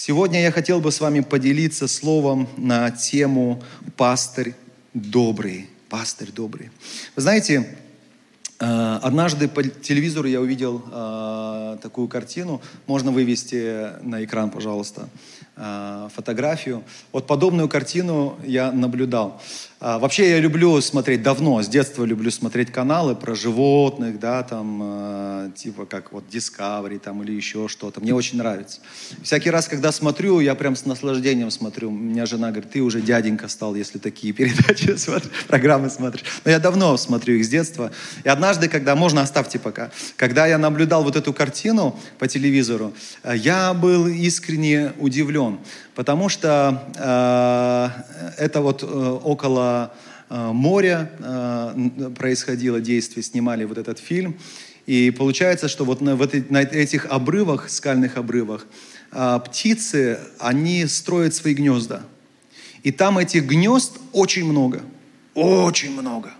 Сегодня я хотел бы с вами поделиться словом на тему «Пастырь добрый». Пастырь добрый. Вы знаете, э, однажды по телевизору я увидел э, такую картину. Можно вывести на экран, пожалуйста, э, фотографию. Вот подобную картину я наблюдал. А, вообще я люблю смотреть давно, с детства люблю смотреть каналы про животных, да, там, э, типа как вот Discovery там или еще что-то. Мне очень нравится. Всякий раз, когда смотрю, я прям с наслаждением смотрю. У меня жена говорит, ты уже дяденька стал, если такие передачи программы смотришь. Но я давно смотрю их с детства. И однажды, когда, можно оставьте пока, когда я наблюдал вот эту картину по телевизору, э, я был искренне удивлен. Потому что э, это вот э, около э, моря э, происходило действие, снимали вот этот фильм. И получается, что вот на, вот на этих обрывах, скальных обрывах, э, птицы, они строят свои гнезда. И там этих гнезд очень много. Очень много.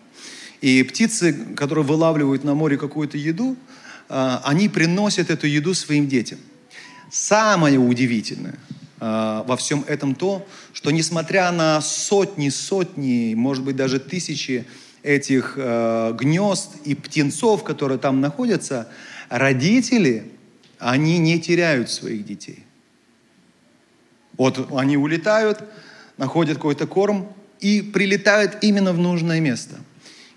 И птицы, которые вылавливают на море какую-то еду, э, они приносят эту еду своим детям. Самое удивительное – во всем этом то, что несмотря на сотни, сотни, может быть даже тысячи этих э, гнезд и птенцов, которые там находятся, родители, они не теряют своих детей. Вот они улетают, находят какой-то корм и прилетают именно в нужное место –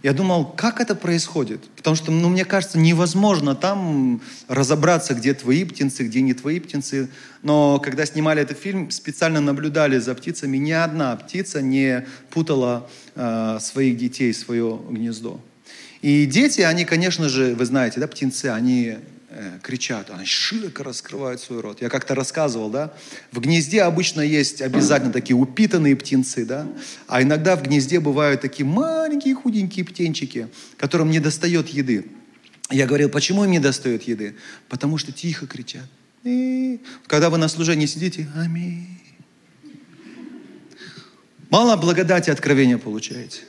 я думал, как это происходит? Потому что, ну, мне кажется, невозможно там разобраться, где твои птенцы, где не твои птенцы. Но когда снимали этот фильм, специально наблюдали за птицами. Ни одна птица не путала э, своих детей, свое гнездо. И дети, они, конечно же, вы знаете, да, птенцы, они кричат, они широко раскрывают свой рот. Я как-то рассказывал, да, в гнезде обычно есть обязательно такие упитанные птенцы, да, а иногда в гнезде бывают такие маленькие худенькие птенчики, которым не достает еды. Я говорил, почему им не достает еды? Потому что тихо кричат. И когда вы на служении сидите, аминь. Мало благодати откровения получаете.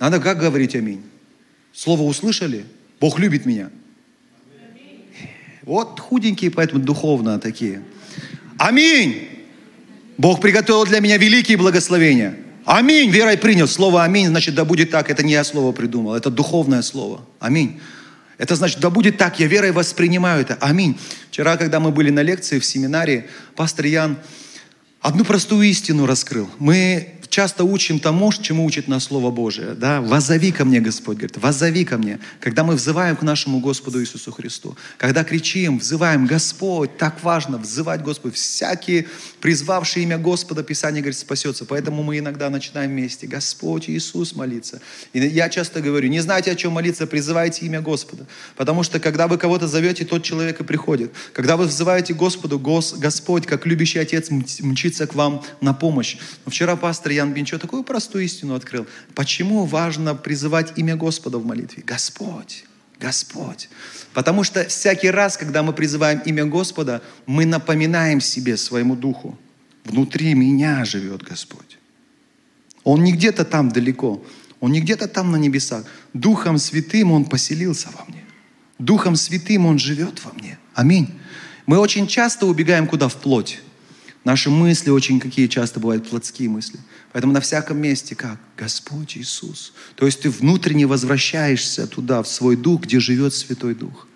Надо как говорить аминь? Слово услышали? Бог любит меня. Вот худенькие, поэтому духовно такие. Аминь! Бог приготовил для меня великие благословения. Аминь! Верой принял. Слово аминь, значит, да будет так. Это не я слово придумал, это духовное слово. Аминь. Это значит, да будет так, я верой воспринимаю это. Аминь. Вчера, когда мы были на лекции в семинаре, пастор Ян одну простую истину раскрыл. Мы часто учим тому, чему учит нас Слово Божие. Да? «Возови ко мне, Господь», говорит, «возови ко мне». Когда мы взываем к нашему Господу Иисусу Христу, когда кричим, взываем, Господь, так важно взывать Господу. Всякие призвавшие имя Господа, Писание говорит, спасется. Поэтому мы иногда начинаем вместе, Господь Иисус молиться. И я часто говорю, не знаете, о чем молиться, призывайте имя Господа. Потому что, когда вы кого-то зовете, тот человек и приходит. Когда вы взываете Господу, Господь, как любящий Отец, мчится к вам на помощь. Но вчера пастор Ян Бинчо такую простую истину открыл. Почему важно призывать имя Господа в молитве? Господь, Господь. Потому что всякий раз, когда мы призываем имя Господа, мы напоминаем себе, своему духу, внутри меня живет Господь. Он не где-то там далеко, Он не где-то там на небесах. Духом Святым Он поселился во мне. Духом Святым Он живет во мне. Аминь. Мы очень часто убегаем куда? В плоть. Наши мысли очень какие часто бывают плотские мысли. Поэтому на всяком месте как? Господь Иисус. То есть ты внутренне возвращаешься туда, в свой дух, где живет Святой Дух.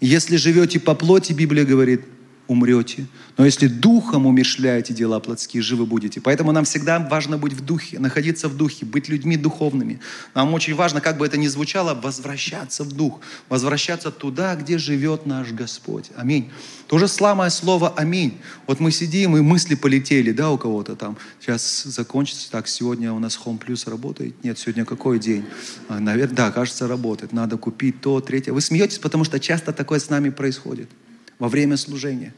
Если живете по плоти, Библия говорит, умрете. Но если духом умершляете дела плотские, живы будете. Поэтому нам всегда важно быть в духе, находиться в духе, быть людьми духовными. Нам очень важно, как бы это ни звучало, возвращаться в дух, возвращаться туда, где живет наш Господь. Аминь. То же самое слово «аминь». Вот мы сидим, и мысли полетели, да, у кого-то там. Сейчас закончится. Так, сегодня у нас Home Plus работает? Нет, сегодня какой день? А, Наверное, да, кажется, работает. Надо купить то, третье. Вы смеетесь, потому что часто такое с нами происходит во время служения.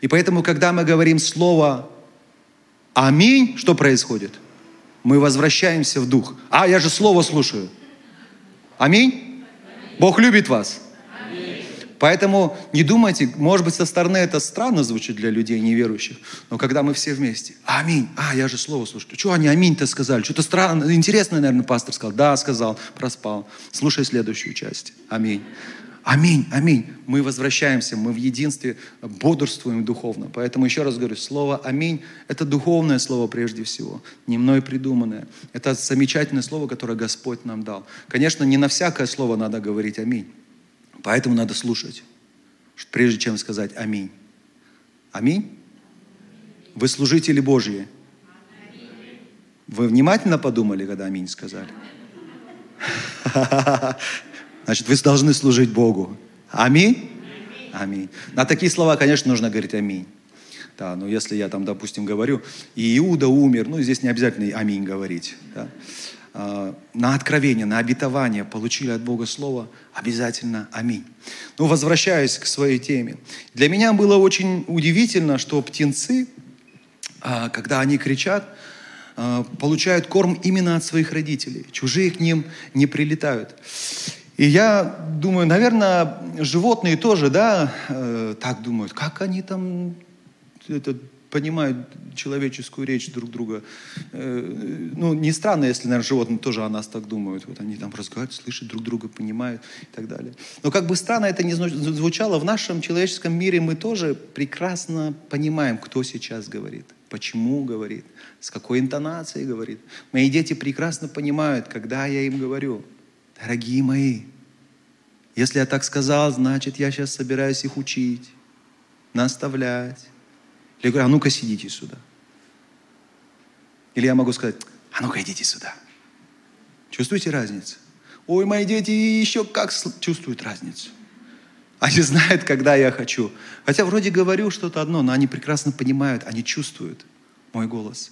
И поэтому, когда мы говорим слово «Аминь», что происходит? Мы возвращаемся в дух. А, я же слово слушаю. Аминь? Бог любит вас. Поэтому не думайте, может быть, со стороны это странно звучит для людей неверующих, но когда мы все вместе, аминь, а, я же слово слушаю, что они аминь-то сказали, что-то странно, интересное, наверное, пастор сказал, да, сказал, проспал, слушай следующую часть, аминь. Аминь, аминь. Мы возвращаемся, мы в единстве бодрствуем духовно. Поэтому еще раз говорю, слово аминь – это духовное слово прежде всего, не мной придуманное. Это замечательное слово, которое Господь нам дал. Конечно, не на всякое слово надо говорить аминь. Поэтому надо слушать, прежде чем сказать аминь. Аминь? Вы служители Божьи. Вы внимательно подумали, когда аминь сказали? Значит, вы должны служить Богу. Аминь? Аминь. На такие слова, конечно, нужно говорить аминь. Да, но если я там, допустим, говорю, и Иуда умер, ну, здесь не обязательно аминь говорить. Да? А, на откровение, на обетование получили от Бога Слово, обязательно аминь. Ну, возвращаясь к своей теме. Для меня было очень удивительно, что птенцы, а, когда они кричат, а, получают корм именно от своих родителей. Чужие к ним не прилетают. И я думаю, наверное, животные тоже, да, э, так думают, как они там это, понимают человеческую речь друг друга. Э, ну, не странно, если, наверное, животные тоже о нас так думают. Вот они там разговаривают, слышат друг друга, понимают и так далее. Но как бы странно это не звучало, в нашем человеческом мире мы тоже прекрасно понимаем, кто сейчас говорит, почему говорит, с какой интонацией говорит. Мои дети прекрасно понимают, когда я им говорю – Дорогие мои, если я так сказал, значит, я сейчас собираюсь их учить, наставлять. Или говорю, а ну-ка сидите сюда. Или я могу сказать, а ну-ка идите сюда. Чувствуете разницу? Ой, мои дети еще как чувствуют разницу. Они знают, когда я хочу. Хотя вроде говорю что-то одно, но они прекрасно понимают, они чувствуют мой голос.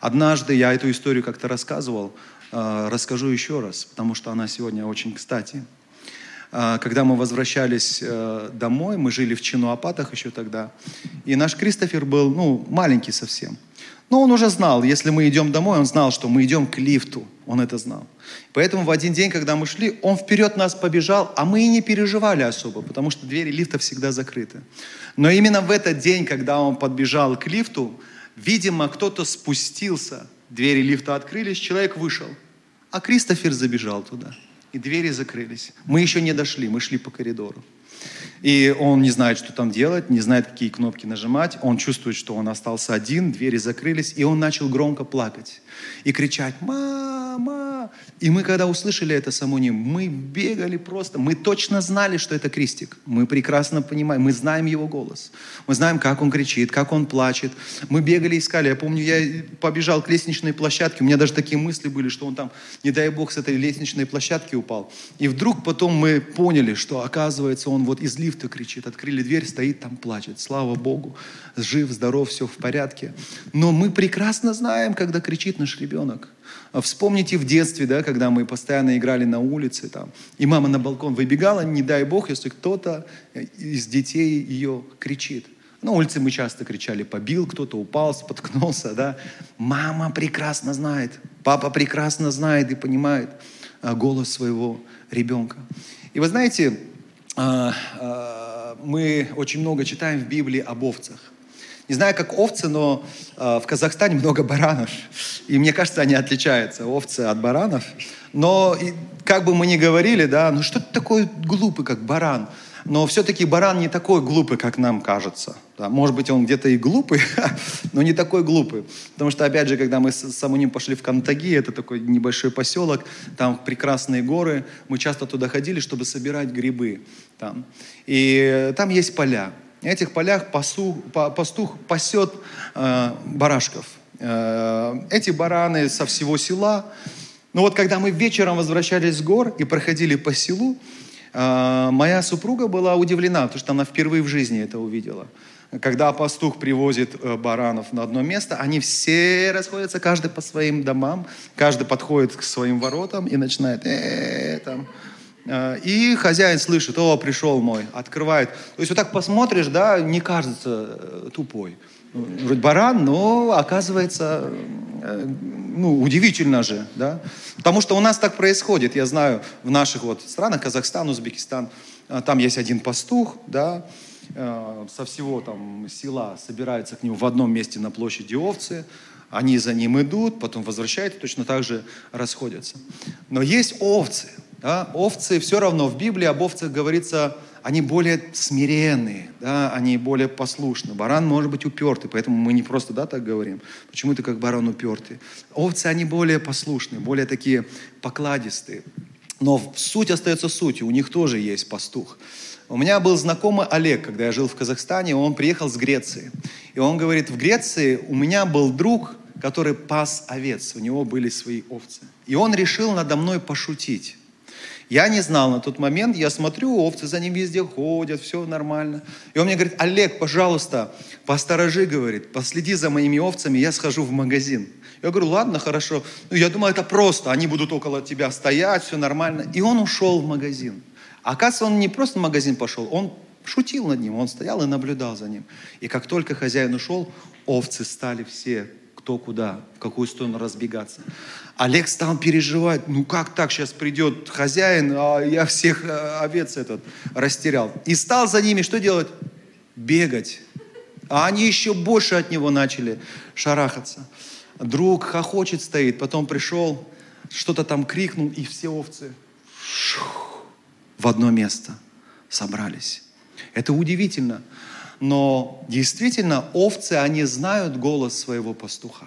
Однажды я эту историю как-то рассказывал расскажу еще раз, потому что она сегодня очень кстати. Э, когда мы возвращались э, домой, мы жили в Чинуапатах еще тогда, и наш Кристофер был, ну, маленький совсем. Но он уже знал, если мы идем домой, он знал, что мы идем к лифту. Он это знал. Поэтому в один день, когда мы шли, он вперед нас побежал, а мы и не переживали особо, потому что двери лифта всегда закрыты. Но именно в этот день, когда он подбежал к лифту, видимо, кто-то спустился – Двери лифта открылись, человек вышел. А Кристофер забежал туда. И двери закрылись. Мы еще не дошли, мы шли по коридору. И он не знает, что там делать, не знает, какие кнопки нажимать. Он чувствует, что он остался один, двери закрылись, и он начал громко плакать и кричать «Мама!». И мы, когда услышали это самоним, мы бегали просто, мы точно знали, что это крестик. Мы прекрасно понимаем, мы знаем его голос. Мы знаем, как он кричит, как он плачет. Мы бегали, искали. Я помню, я побежал к лестничной площадке, у меня даже такие мысли были, что он там, не дай бог, с этой лестничной площадки упал. И вдруг потом мы поняли, что оказывается он вот из лифта кричит, открыли дверь, стоит там, плачет. Слава Богу, жив, здоров, все в порядке. Но мы прекрасно знаем, когда кричит наш ребенок. А вспомните в детстве, да, когда мы постоянно играли на улице, там, и мама на балкон выбегала, не дай бог, если кто-то из детей ее кричит. На улице мы часто кричали, побил кто-то, упал, споткнулся, да. Мама прекрасно знает, папа прекрасно знает и понимает а, голос своего ребенка. И вы знаете, а, мы очень много читаем в Библии об овцах. Не знаю, как овцы, но в Казахстане много баранов. И мне кажется, они отличаются, овцы от баранов. Но как бы мы ни говорили, да, ну что ты такой глупый, как баран? Но все-таки баран не такой глупый, как нам кажется. Да, может быть, он где-то и глупый, но не такой глупый. Потому что, опять же, когда мы с Самуним пошли в Кантаги, это такой небольшой поселок, там прекрасные горы, мы часто туда ходили, чтобы собирать грибы. Там. И там есть поля. В этих полях пасу, пастух пасет э, барашков. Э, эти бараны со всего села. Но вот когда мы вечером возвращались с гор и проходили по селу, а, моя супруга была удивлена, потому что она впервые в жизни это увидела. Когда пастух привозит э, баранов на одно место, они все расходятся, каждый по своим домам, каждый подходит к своим воротам и начинает э, там. А, и хозяин слышит, о, пришел мой, открывает. То есть вот так посмотришь, да, не кажется э, тупой. Вроде баран, но оказывается ну, удивительно же, да? Потому что у нас так происходит, я знаю, в наших вот странах, Казахстан, Узбекистан, э, там есть один пастух, да, э, со всего там села собираются к нему в одном месте на площади овцы, они за ним идут, потом возвращаются, точно так же расходятся. Но есть овцы, Да? Овцы все равно в Библии об овцах говорится, они более смиренные, да? они более послушны. Баран может быть упертый, поэтому мы не просто да, так говорим. Почему ты как баран упертый? Овцы, они более послушные, более такие покладистые. Но суть остается сутью, у них тоже есть пастух. У меня был знакомый Олег, когда я жил в Казахстане, он приехал с Греции. И он говорит, в Греции у меня был друг, который пас овец, у него были свои овцы. И он решил надо мной пошутить. Я не знал на тот момент, я смотрю, овцы за ним везде ходят, все нормально. И он мне говорит, Олег, пожалуйста, посторожи, говорит, последи за моими овцами, я схожу в магазин. Я говорю, ладно, хорошо. Ну, я думаю, это просто, они будут около тебя стоять, все нормально. И он ушел в магазин. А оказывается, он не просто в магазин пошел, он шутил над ним, он стоял и наблюдал за ним. И как только хозяин ушел, овцы стали все кто куда, в какую сторону разбегаться. Олег стал переживать, ну как так, сейчас придет хозяин, а я всех э, овец этот растерял. И стал за ними что делать? Бегать. А они еще больше от него начали шарахаться. Друг хохочет стоит, потом пришел, что-то там крикнул, и все овцы в одно место собрались. Это удивительно. Но действительно, овцы, они знают голос своего пастуха.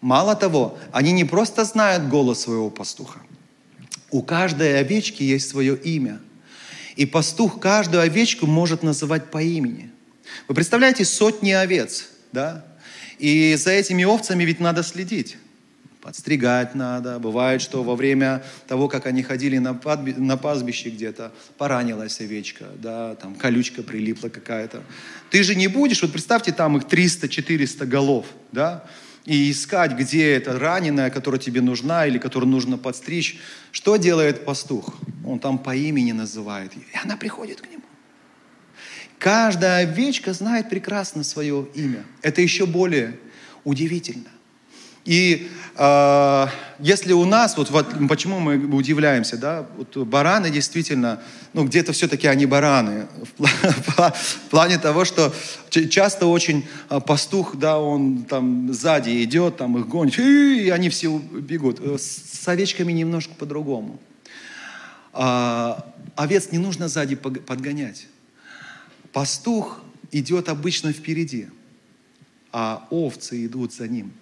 Мало того, они не просто знают голос своего пастуха. У каждой овечки есть свое имя. И пастух каждую овечку может называть по имени. Вы представляете, сотни овец, да? И за этими овцами ведь надо следить подстригать надо. Бывает, что во время того, как они ходили на, подби, на пастбище где-то, поранилась овечка, да, там колючка прилипла какая-то. Ты же не будешь, вот представьте, там их 300-400 голов, да, и искать, где эта раненая, которая тебе нужна или которую нужно подстричь. Что делает пастух? Он там по имени называет ее, и она приходит к нему. Каждая овечка знает прекрасно свое имя. Это еще более удивительно. И э, если у нас, вот, вот почему мы удивляемся, да, вот бараны действительно, ну где-то все-таки они бараны, в, плане того, что часто очень а, пастух, да, он там сзади идет, там их гонит, и они все бегут. Э, с овечками немножко по-другому. А, овец не нужно сзади подгонять. Пастух идет обычно впереди, а овцы идут за ним.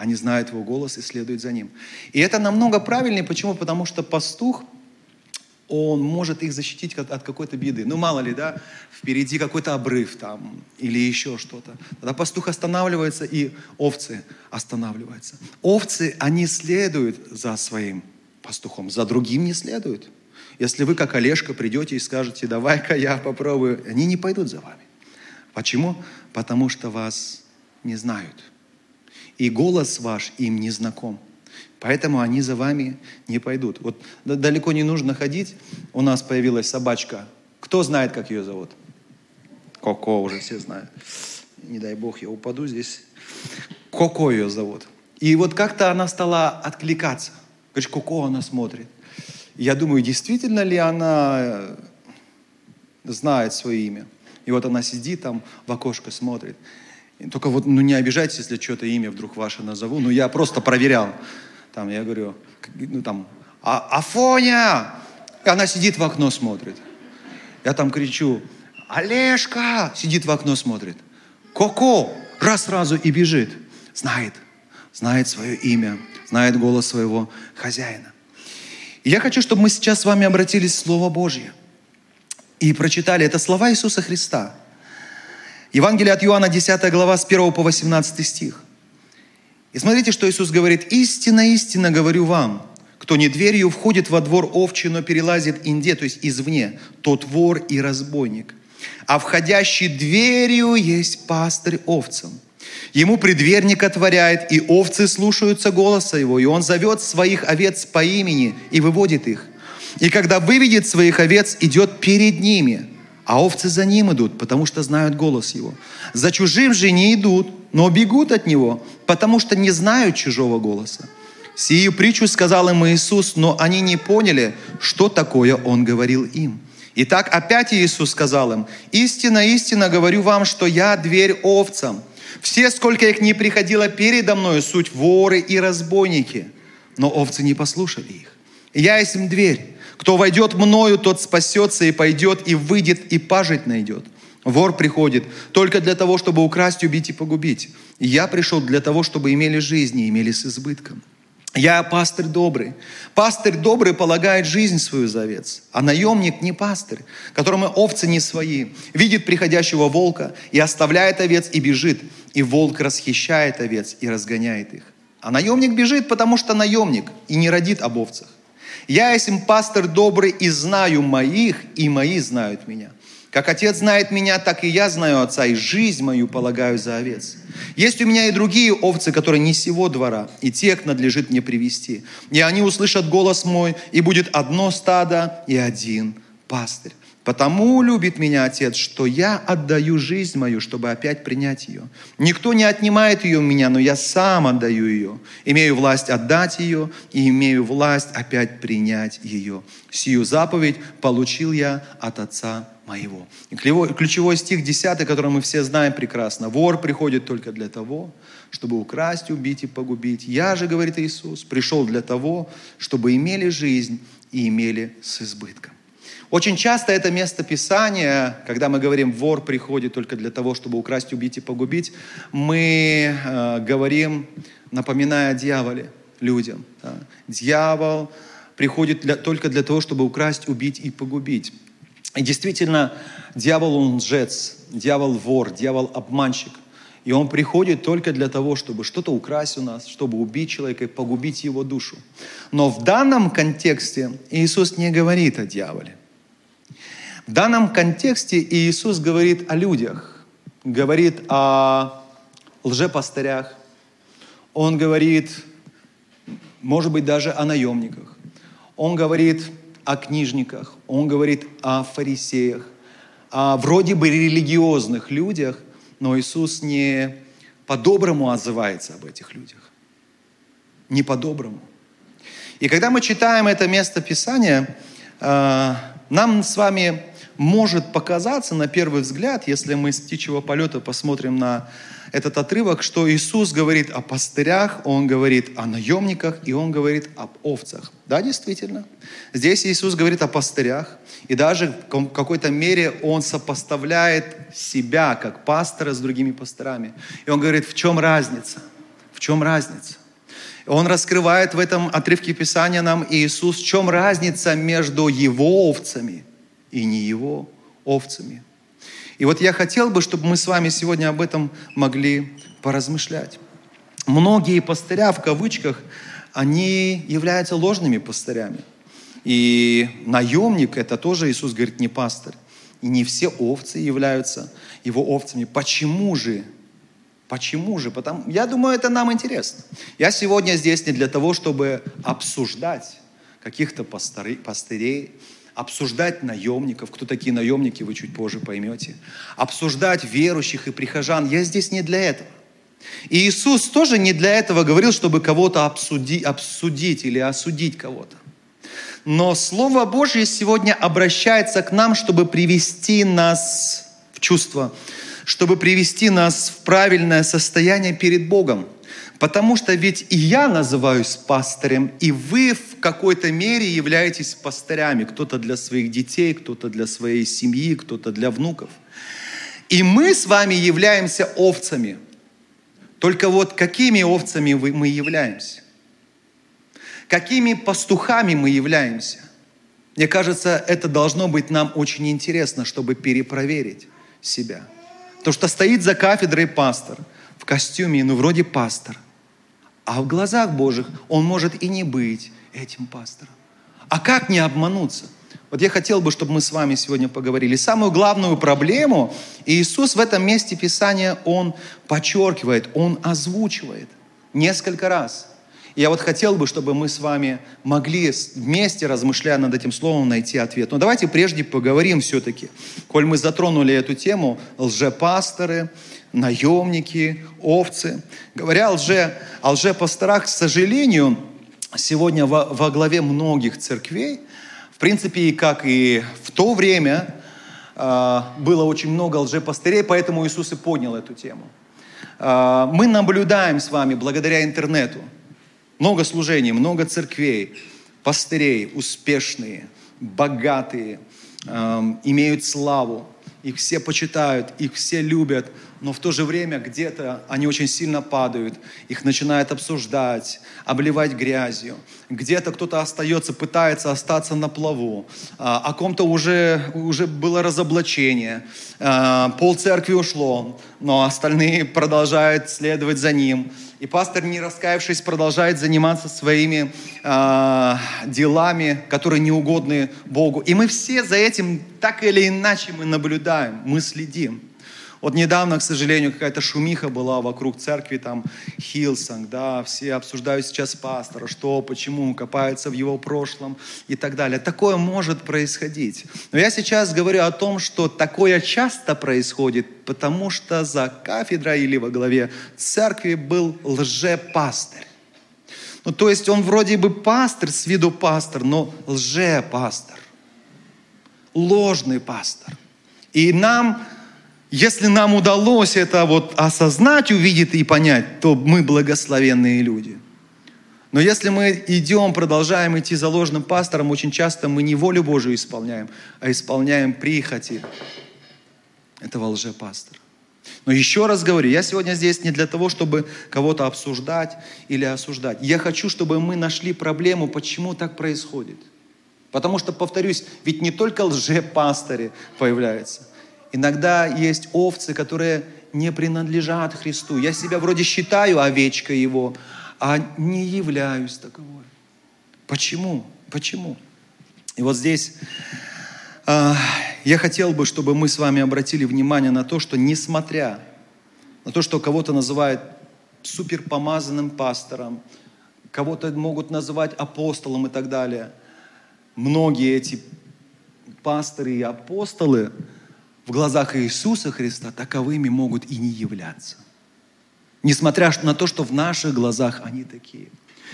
Они знают его голос и следуют за ним. И это намного правильнее. Почему? Потому что пастух, он может их защитить от, какой-то беды. Ну, мало ли, да, впереди какой-то обрыв там или еще что-то. Тогда пастух останавливается, и овцы останавливаются. Овцы, они следуют за своим пастухом, за другим не следуют. Если вы, как Олежка, придете и скажете, давай-ка я попробую, они не пойдут за вами. Почему? Потому что вас не знают и голос ваш им не знаком. Поэтому они за вами не пойдут. Вот далеко не нужно ходить. У нас появилась собачка. Кто знает, как ее зовут? Коко уже все знают. Не дай бог, я упаду здесь. Коко ее зовут. И вот как-то она стала откликаться. Говоришь, Коко она смотрит. Я думаю, действительно ли она э, знает свое имя. И вот она сидит там в окошко смотрит. Только вот, ну не обижайтесь, если что-то имя вдруг ваше назову. Ну я просто проверял. Там я говорю, ну там, а, Афоня! И она сидит в окно, смотрит. Я там кричу, Олежка! Сидит в окно, смотрит. Коко! Раз сразу и бежит. Знает. Знает свое имя. Знает голос своего хозяина. И я хочу, чтобы мы сейчас с вами обратились в Слово Божье. И прочитали. Это слова Иисуса Христа. Евангелие от Иоанна, 10 глава, с 1 по 18 стих. И смотрите, что Иисус говорит. «Истинно, истинно говорю вам, кто не дверью входит во двор овчий, но перелазит инде, то есть извне, тот вор и разбойник. А входящий дверью есть пастырь овцам. Ему предверник отворяет, и овцы слушаются голоса его, и он зовет своих овец по имени и выводит их. И когда выведет своих овец, идет перед ними – а овцы за ним идут, потому что знают голос его. За чужим же не идут, но бегут от него, потому что не знают чужого голоса. Сию притчу сказал им Иисус, но они не поняли, что такое Он говорил им. Итак, опять Иисус сказал им, «Истинно, истинно говорю вам, что я дверь овцам. Все, сколько их не приходило передо мною, суть воры и разбойники, но овцы не послушали их. Я есть им дверь. Кто войдет мною, тот спасется и пойдет, и выйдет, и пажить найдет. Вор приходит только для того, чтобы украсть, убить и погубить. Я пришел для того, чтобы имели жизнь и имели с избытком. Я пастырь добрый. Пастырь добрый полагает жизнь свою за овец, а наемник не пастырь, которому овцы не свои, видит приходящего волка и оставляет овец и бежит, и волк расхищает овец и разгоняет их. А наемник бежит, потому что наемник и не родит об овцах. Я есть им пастырь добрый и знаю моих, и мои знают меня. Как Отец знает меня, так и я знаю Отца, и жизнь мою полагаю за овец. Есть у меня и другие овцы, которые не сего двора, и тех надлежит мне привести. И они услышат голос мой, и будет одно стадо и один пастырь. Потому любит меня Отец, что я отдаю жизнь мою, чтобы опять принять ее. Никто не отнимает ее у меня, но я сам отдаю ее. Имею власть отдать ее и имею власть опять принять ее. Сию заповедь получил я от Отца моего. И ключевой стих 10, который мы все знаем прекрасно. Вор приходит только для того, чтобы украсть, убить и погубить. Я же, говорит Иисус, пришел для того, чтобы имели жизнь и имели с избытком. Очень часто это место Писания, когда мы говорим, вор приходит только для того, чтобы украсть, убить и погубить, мы э, говорим, напоминая о дьяволе людям. Да? Дьявол приходит для, только для того, чтобы украсть, убить и погубить. И действительно, дьявол он лжец, дьявол вор, дьявол обманщик. И он приходит только для того, чтобы что-то украсть у нас, чтобы убить человека и погубить его душу. Но в данном контексте Иисус не говорит о дьяволе. В данном контексте Иисус говорит о людях, говорит о лжепастырях. Он говорит, может быть, даже о наемниках. Он говорит о книжниках, он говорит о фарисеях, о вроде бы религиозных людях, но Иисус не по-доброму отзывается об этих людях. Не по-доброму. И когда мы читаем это место Писания, э, нам с вами может показаться на первый взгляд, если мы с птичьего полета посмотрим на этот отрывок, что Иисус говорит о пастырях, Он говорит о наемниках и Он говорит об овцах. Да, действительно. Здесь Иисус говорит о пастырях, и даже в какой-то мере Он сопоставляет себя как пастора с другими пастырами. И Он говорит, в чем разница? В чем разница? Он раскрывает в этом отрывке Писания нам Иисус, в чем разница между Его овцами и не Его овцами. И вот я хотел бы, чтобы мы с вами сегодня об этом могли поразмышлять. Многие пастыря, в кавычках, они являются ложными пастырями. И наемник, это тоже Иисус говорит, не пастырь. И не все овцы являются его овцами. Почему же? Почему же? Потому, я думаю, это нам интересно. Я сегодня здесь не для того, чтобы обсуждать каких-то пастырей, обсуждать наемников. Кто такие наемники, вы чуть позже поймете. Обсуждать верующих и прихожан. Я здесь не для этого. И Иисус тоже не для этого говорил, чтобы кого-то обсуди, обсудить или осудить кого-то. Но Слово Божье сегодня обращается к нам, чтобы привести нас в чувство, чтобы привести нас в правильное состояние перед Богом – Потому что ведь и я называюсь пастырем, и вы в какой-то мере являетесь пастырями. Кто-то для своих детей, кто-то для своей семьи, кто-то для внуков. И мы с вами являемся овцами. Только вот какими овцами мы являемся? Какими пастухами мы являемся? Мне кажется, это должно быть нам очень интересно, чтобы перепроверить себя. Потому что стоит за кафедрой пастор в костюме, ну вроде пастор – а в глазах Божьих он может и не быть этим пастором. А как не обмануться? Вот я хотел бы, чтобы мы с вами сегодня поговорили. Самую главную проблему Иисус в этом месте Писания, Он подчеркивает, Он озвучивает несколько раз. Я вот хотел бы, чтобы мы с вами могли вместе, размышляя над этим словом, найти ответ. Но давайте прежде поговорим все-таки, коль мы затронули эту тему, лжепасторы, наемники, овцы. Говоря о, лже, о лжепасторах, к сожалению, сегодня во, во главе многих церквей, в принципе, как и в то время, э, было очень много лжепастырей, поэтому Иисус и поднял эту тему. Э, мы наблюдаем с вами, благодаря интернету, много служений, много церквей, пастырей, успешные, богатые, имеют славу, их все почитают, их все любят, но в то же время где-то они очень сильно падают, их начинают обсуждать, обливать грязью. Где-то кто-то остается, пытается остаться на плаву, а, о ком-то уже, уже было разоблачение, а, пол церкви ушло, но остальные продолжают следовать за ним. И пастор, не раскаявшись, продолжает заниматься своими э, делами, которые не угодны Богу. И мы все за этим так или иначе мы наблюдаем, мы следим. Вот недавно, к сожалению, какая-то шумиха была вокруг церкви, там, Hillsong, да, все обсуждают сейчас пастора, что, почему, копаются в его прошлом и так далее. Такое может происходить. Но я сейчас говорю о том, что такое часто происходит, потому что за кафедрой или во главе церкви был лжепастырь. Ну, то есть он вроде бы пастор, с виду пастор, но лжепастор. Ложный пастор. И нам если нам удалось это вот осознать, увидеть и понять, то мы благословенные люди. Но если мы идем, продолжаем идти за ложным пастором, очень часто мы не волю Божию исполняем, а исполняем прихоти этого лжепастора. Но еще раз говорю, я сегодня здесь не для того, чтобы кого-то обсуждать или осуждать. Я хочу, чтобы мы нашли проблему, почему так происходит. Потому что, повторюсь, ведь не только лжепастыри появляются. Иногда есть овцы, которые не принадлежат Христу. Я себя вроде считаю овечкой Его, а не являюсь таковой. Почему? Почему? И вот здесь э, я хотел бы, чтобы мы с вами обратили внимание на то, что несмотря на то, что кого-то называют суперпомазанным пастором, кого-то могут называть апостолом и так далее, многие эти пасторы и апостолы – в глазах Иисуса Христа таковыми могут и не являться. Несмотря на то, что в наших глазах они такие.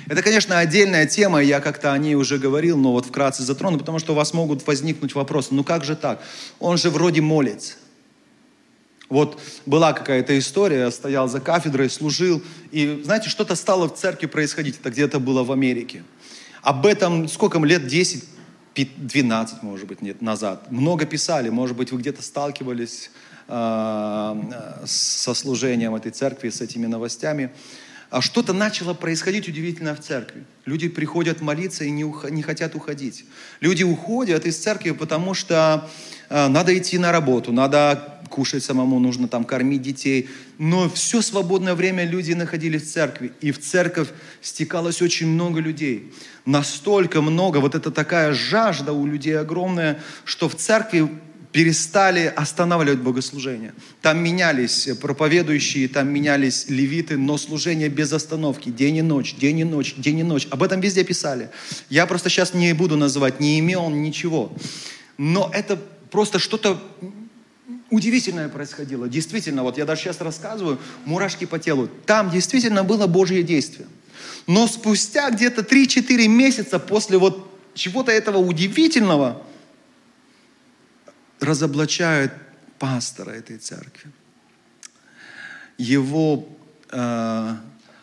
Это, конечно, отдельная тема, я как-то о ней уже говорил, но вот вкратце затрону, потому что у вас могут возникнуть вопросы. Ну как же так? Он же вроде молится. Вот была какая-то история, я стоял за кафедрой, служил, и, знаете, что-то стало в церкви происходить, это где-то было в Америке. Об этом сколько лет, 10, 12, может быть, нет, назад. Много писали, может быть, вы где-то сталкивались э, со служением этой церкви, с этими новостями. А что-то начало происходить удивительно в церкви. Люди приходят молиться и не, ух- не хотят уходить. Люди уходят из церкви, потому что э, надо идти на работу, надо кушать самому, нужно там кормить детей. Но все свободное время люди находились в церкви. И в церковь стекалось очень много людей. Настолько много, вот это такая жажда у людей огромная, что в церкви перестали останавливать богослужение. Там менялись проповедующие, там менялись левиты, но служение без остановки, день и ночь, день и ночь, день и ночь. Об этом везде писали. Я просто сейчас не буду называть ни имен, ничего. Но это просто что-то удивительное происходило. Действительно, вот я даже сейчас рассказываю, мурашки по телу. Там действительно было Божье действие. Но спустя где-то 3-4 месяца после вот чего-то этого удивительного разоблачают пастора этой церкви. Его э,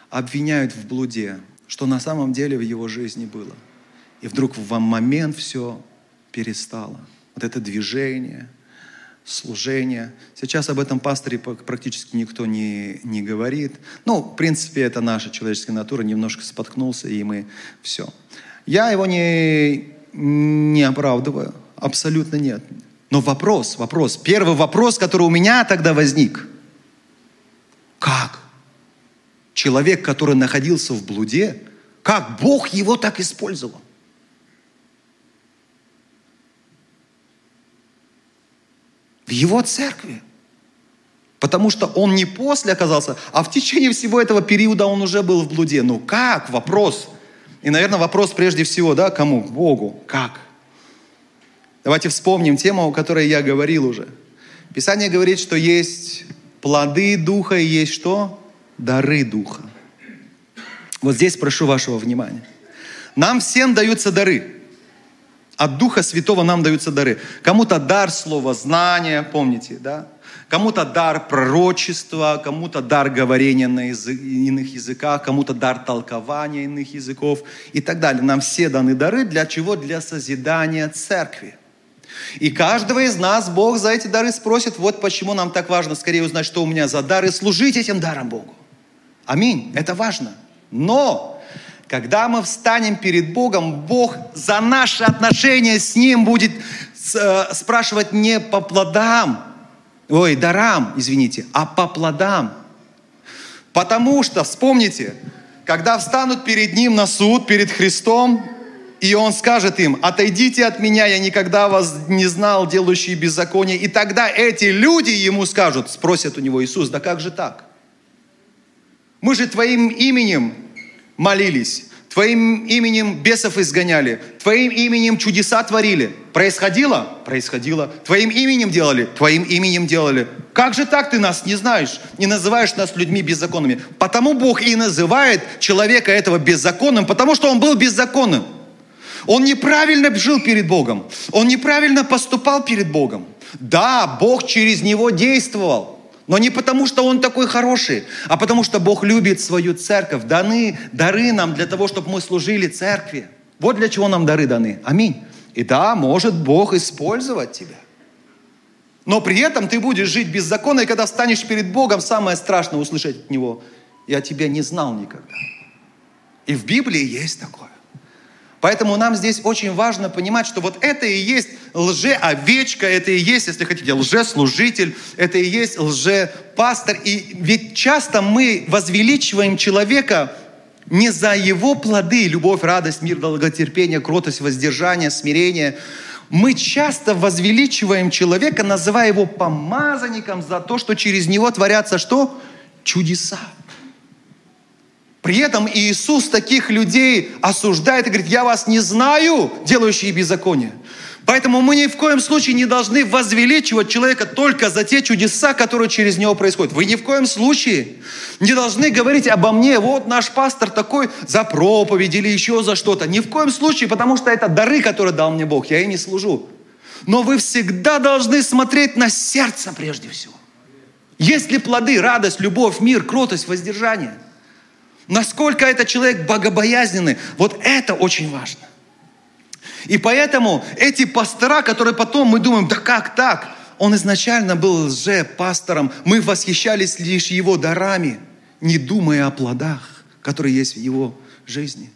обвиняют в блуде, что на самом деле в его жизни было. И вдруг в момент все перестало. Вот это движение – служение. Сейчас об этом пасторе практически никто не, не говорит. Ну, в принципе, это наша человеческая натура, немножко споткнулся, и мы все. Я его не, не оправдываю, абсолютно нет. Но вопрос, вопрос, первый вопрос, который у меня тогда возник. Как? Человек, который находился в блуде, как Бог его так использовал? Его церкви. Потому что он не после оказался, а в течение всего этого периода он уже был в блуде. Ну как? Вопрос. И, наверное, вопрос прежде всего, да, кому? Богу. Как? Давайте вспомним тему, о которой я говорил уже. Писание говорит, что есть плоды Духа и есть что? Дары Духа. Вот здесь прошу вашего внимания. Нам всем даются дары. От Духа Святого нам даются дары. Кому-то дар слова, знания, помните, да? Кому-то дар пророчества, кому-то дар говорения на язык, иных языках, кому-то дар толкования иных языков и так далее. Нам все даны дары для чего? Для созидания церкви. И каждого из нас Бог за эти дары спросит, вот почему нам так важно скорее узнать, что у меня за дары, служить этим даром Богу. Аминь. Это важно. Но когда мы встанем перед Богом, Бог за наши отношения с Ним будет э, спрашивать не по плодам, ой, дарам, извините, а по плодам. Потому что, вспомните, когда встанут перед Ним на суд, перед Христом, и Он скажет им, отойдите от меня, я никогда вас не знал, делающие беззаконие. И тогда эти люди Ему скажут, спросят у Него Иисус, да как же так? Мы же Твоим именем молились, Твоим именем бесов изгоняли, Твоим именем чудеса творили. Происходило? Происходило. Твоим именем делали? Твоим именем делали. Как же так ты нас не знаешь, не называешь нас людьми беззаконными? Потому Бог и называет человека этого беззаконным, потому что он был беззаконным. Он неправильно жил перед Богом. Он неправильно поступал перед Богом. Да, Бог через него действовал. Но не потому, что он такой хороший, а потому, что Бог любит свою церковь. Даны дары нам для того, чтобы мы служили церкви. Вот для чего нам дары даны. Аминь. И да, может Бог использовать тебя. Но при этом ты будешь жить беззаконно, и когда встанешь перед Богом, самое страшное услышать от Него, я тебя не знал никогда. И в Библии есть такое. Поэтому нам здесь очень важно понимать, что вот это и есть лже-овечка, это и есть, если хотите, лже-служитель, это и есть лже-пастор. И ведь часто мы возвеличиваем человека не за его плоды, любовь, радость, мир, долготерпение, кротость, воздержание, смирение. Мы часто возвеличиваем человека, называя его помазанником за то, что через него творятся что? Чудеса. При этом Иисус таких людей осуждает и говорит, я вас не знаю, делающие беззаконие. Поэтому мы ни в коем случае не должны возвеличивать человека только за те чудеса, которые через него происходят. Вы ни в коем случае не должны говорить обо мне, вот наш пастор такой за проповедь или еще за что-то. Ни в коем случае, потому что это дары, которые дал мне Бог, я ими служу. Но вы всегда должны смотреть на сердце прежде всего. Есть ли плоды, радость, любовь, мир, кротость, воздержание – Насколько этот человек богобоязненный, вот это очень важно. И поэтому эти пастора, которые потом мы думаем, да как так? Он изначально был лже-пастором, мы восхищались лишь его дарами, не думая о плодах, которые есть в его жизни.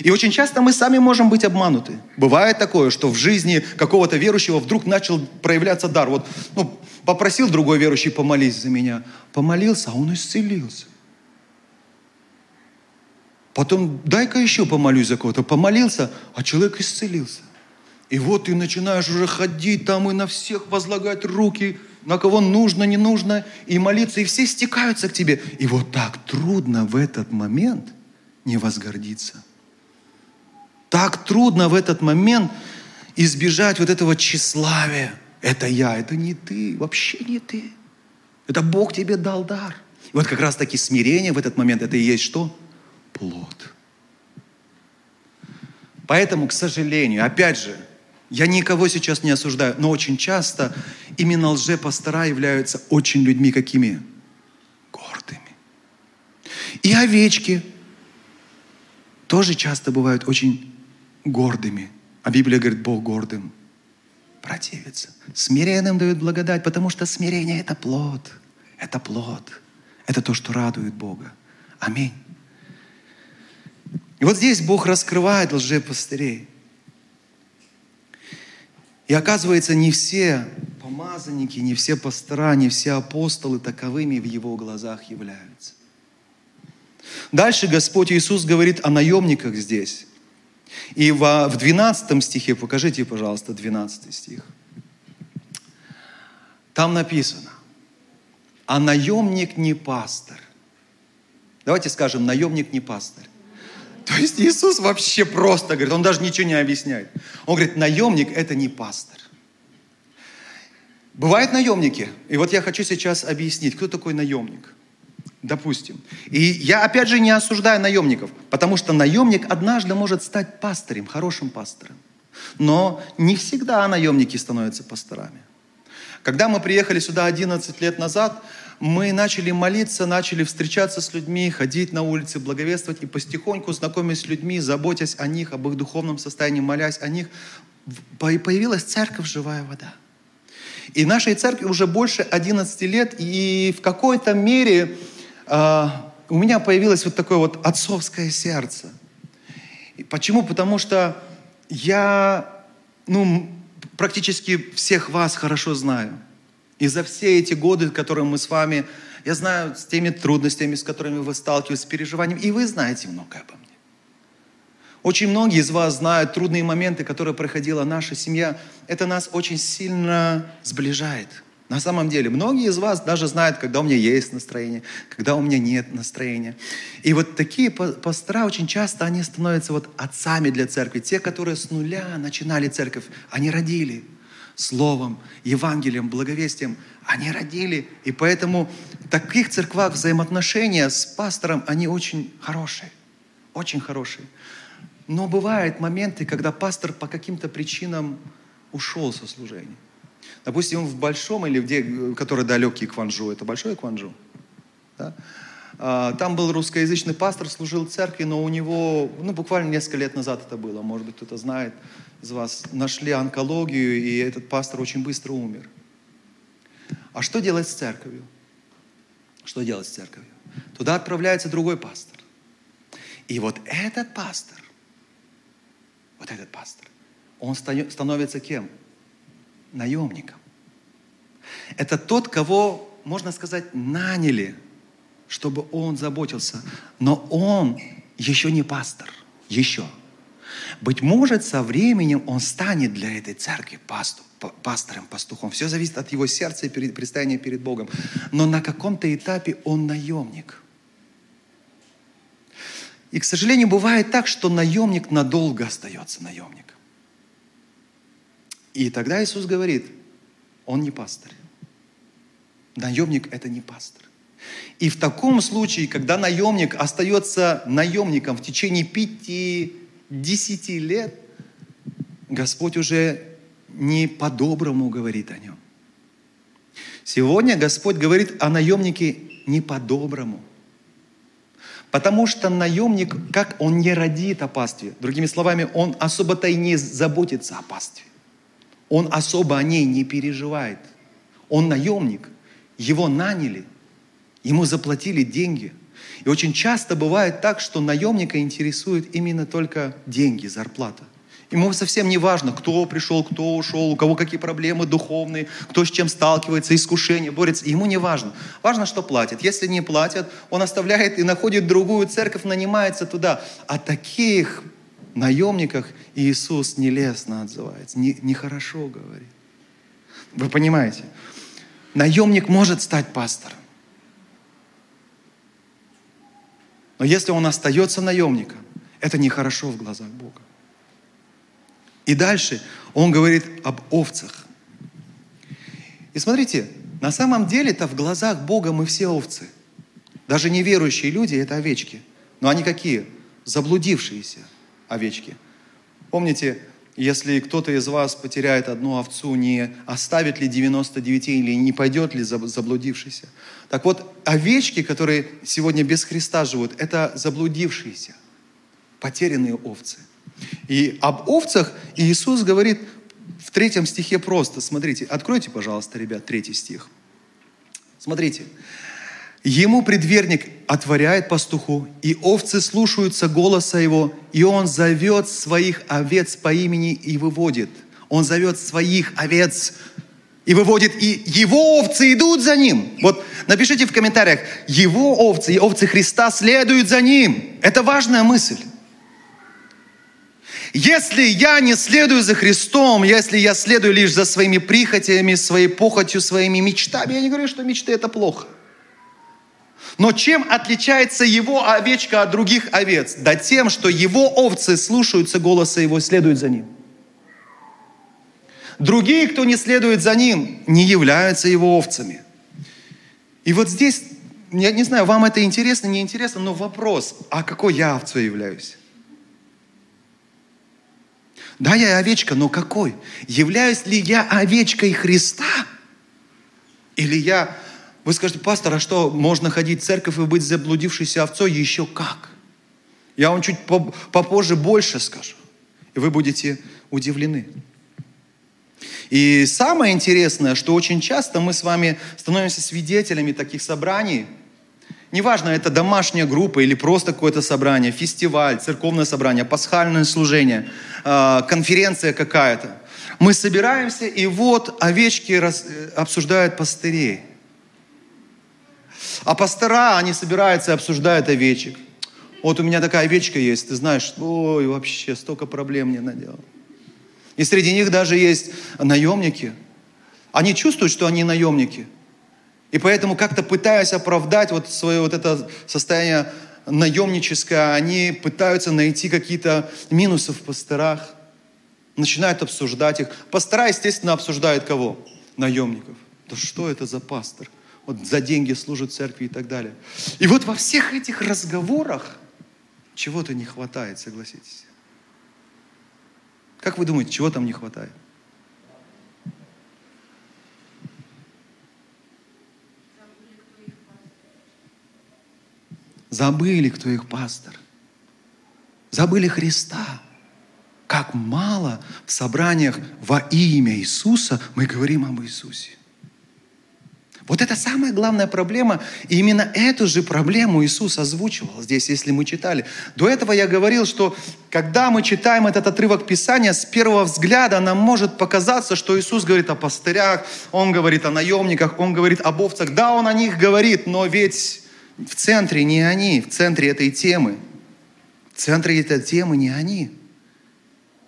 И очень часто мы сами можем быть обмануты. Бывает такое, что в жизни какого-то верующего вдруг начал проявляться дар. Вот ну, попросил другой верующий помолись за меня. Помолился, а он исцелился. Потом дай-ка еще помолюсь за кого-то. Помолился, а человек исцелился. И вот ты начинаешь уже ходить там и на всех возлагать руки, на кого нужно, не нужно, и молиться, и все стекаются к тебе. И вот так трудно в этот момент не возгордиться. Так трудно в этот момент избежать вот этого тщеславия. Это я, это не ты, вообще не ты. Это Бог тебе дал дар. И вот как раз таки смирение в этот момент, это и есть что? Плод. Поэтому, к сожалению, опять же, я никого сейчас не осуждаю, но очень часто именно лжепастора являются очень людьми какими? Гордыми. И овечки тоже часто бывают очень гордыми. А Библия говорит, Бог гордым противится. Смиренным дает благодать, потому что смирение – это плод. Это плод. Это то, что радует Бога. Аминь. И вот здесь Бог раскрывает лжепастырей. И оказывается, не все помазанники, не все пастора, не все апостолы таковыми в его глазах являются. Дальше Господь Иисус говорит о наемниках здесь. И в 12 стихе, покажите, пожалуйста, 12 стих. Там написано, а наемник не пастор. Давайте скажем, наемник не пастор. То есть Иисус вообще просто говорит, он даже ничего не объясняет. Он говорит, наемник – это не пастор. Бывают наемники. И вот я хочу сейчас объяснить, кто такой наемник. Допустим. И я опять же не осуждаю наемников, потому что наемник однажды может стать пастырем, хорошим пастором. Но не всегда наемники становятся пасторами. Когда мы приехали сюда 11 лет назад, мы начали молиться, начали встречаться с людьми, ходить на улице, благовествовать и потихоньку знакомясь с людьми, заботясь о них, об их духовном состоянии, молясь о них, появилась церковь «Живая вода». И нашей церкви уже больше 11 лет, и в какой-то мере э, у меня появилось вот такое вот отцовское сердце. И почему? Потому что я ну, практически всех вас хорошо знаю. И за все эти годы, которые мы с вами, я знаю с теми трудностями, с которыми вы сталкиваетесь, с переживанием, и вы знаете многое обо мне. Очень многие из вас знают трудные моменты, которые проходила наша семья. Это нас очень сильно сближает. На самом деле, многие из вас даже знают, когда у меня есть настроение, когда у меня нет настроения. И вот такие пастора очень часто, они становятся вот отцами для церкви. Те, которые с нуля начинали церковь, они родили словом, Евангелием, благовестием. Они родили. И поэтому в таких церквах взаимоотношения с пастором, они очень хорошие. Очень хорошие. Но бывают моменты, когда пастор по каким-то причинам ушел со служения. Допустим, в большом или где, который далекий Кванжу, это большой Кванжу, да? А, там был русскоязычный пастор, служил в церкви, но у него, ну, буквально несколько лет назад это было, может быть, кто-то знает из вас, нашли онкологию, и этот пастор очень быстро умер. А что делать с церковью? Что делать с церковью? Туда отправляется другой пастор. И вот этот пастор вот этот пастор, он становится кем? Наемником. Это тот, кого, можно сказать, наняли, чтобы он заботился. Но он еще не пастор. Еще. Быть может, со временем он станет для этой церкви пастор, пастором, пастухом. Все зависит от его сердца и предстояния перед Богом. Но на каком-то этапе он наемник – и, к сожалению, бывает так, что наемник надолго остается наемником. И тогда Иисус говорит, он не пастор. Наемник – это не пастор. И в таком случае, когда наемник остается наемником в течение пяти, десяти лет, Господь уже не по-доброму говорит о нем. Сегодня Господь говорит о наемнике не по-доброму – Потому что наемник, как он не родит о пастве. Другими словами, он особо-то и не заботится о пастве. Он особо о ней не переживает. Он наемник. Его наняли. Ему заплатили деньги. И очень часто бывает так, что наемника интересует именно только деньги, зарплата. Ему совсем не важно, кто пришел, кто ушел, у кого какие проблемы духовные, кто с чем сталкивается, искушение, борется. Ему не важно. Важно, что платят. Если не платят, он оставляет и находит другую церковь, нанимается туда. О таких наемниках Иисус нелестно отзывается, не, нехорошо говорит. Вы понимаете? Наемник может стать пастором. Но если он остается наемником, это нехорошо в глазах Бога. И дальше он говорит об овцах. И смотрите, на самом деле-то в глазах Бога мы все овцы. Даже неверующие люди – это овечки. Но они какие? Заблудившиеся овечки. Помните, если кто-то из вас потеряет одну овцу, не оставит ли 99 или не пойдет ли заблудившийся? Так вот, овечки, которые сегодня без Христа живут, это заблудившиеся, потерянные овцы – и об овцах Иисус говорит в третьем стихе просто. Смотрите, откройте, пожалуйста, ребят, третий стих. Смотрите. Ему предверник отворяет пастуху, и овцы слушаются голоса его, и он зовет своих овец по имени и выводит. Он зовет своих овец и выводит, и его овцы идут за ним. Вот напишите в комментариях, его овцы и овцы Христа следуют за ним. Это важная мысль. Если я не следую за Христом, если я следую лишь за своими прихотями, своей похотью, своими мечтами, я не говорю, что мечты это плохо. Но чем отличается его овечка от других овец? Да тем, что его овцы слушаются голоса его, следуют за ним. Другие, кто не следует за ним, не являются его овцами. И вот здесь, я не знаю, вам это интересно, не интересно, но вопрос, а какой я овцой являюсь? Да, я овечка, но какой? Являюсь ли я овечкой Христа? Или я... Вы скажете, пастор, а что, можно ходить в церковь и быть заблудившейся овцой? Еще как. Я вам чуть попозже больше скажу. И вы будете удивлены. И самое интересное, что очень часто мы с вами становимся свидетелями таких собраний. Неважно, это домашняя группа или просто какое-то собрание, фестиваль, церковное собрание, пасхальное служение, а, конференция какая-то. Мы собираемся, и вот овечки э, обсуждают пастырей. А пастора, они собираются и обсуждают овечек. Вот у меня такая овечка есть, ты знаешь, ой, вообще столько проблем мне наделал. И среди них даже есть наемники. Они чувствуют, что они наемники. И поэтому как-то пытаясь оправдать вот свое вот это состояние наемническое, они пытаются найти какие-то минусы в пасторах, начинают обсуждать их. Пастора, естественно, обсуждают кого? Наемников. Да что это за пастор? Вот за деньги служит церкви и так далее. И вот во всех этих разговорах чего-то не хватает, согласитесь. Как вы думаете, чего там не хватает? Забыли, кто их пастор. Забыли Христа. Как мало в собраниях во имя Иисуса мы говорим об Иисусе. Вот это самая главная проблема. И именно эту же проблему Иисус озвучивал здесь, если мы читали. До этого я говорил, что когда мы читаем этот отрывок Писания, с первого взгляда нам может показаться, что Иисус говорит о пастырях, Он говорит о наемниках, Он говорит об овцах. Да, Он о них говорит, но ведь в центре не они, в центре этой темы. В центре этой темы не они.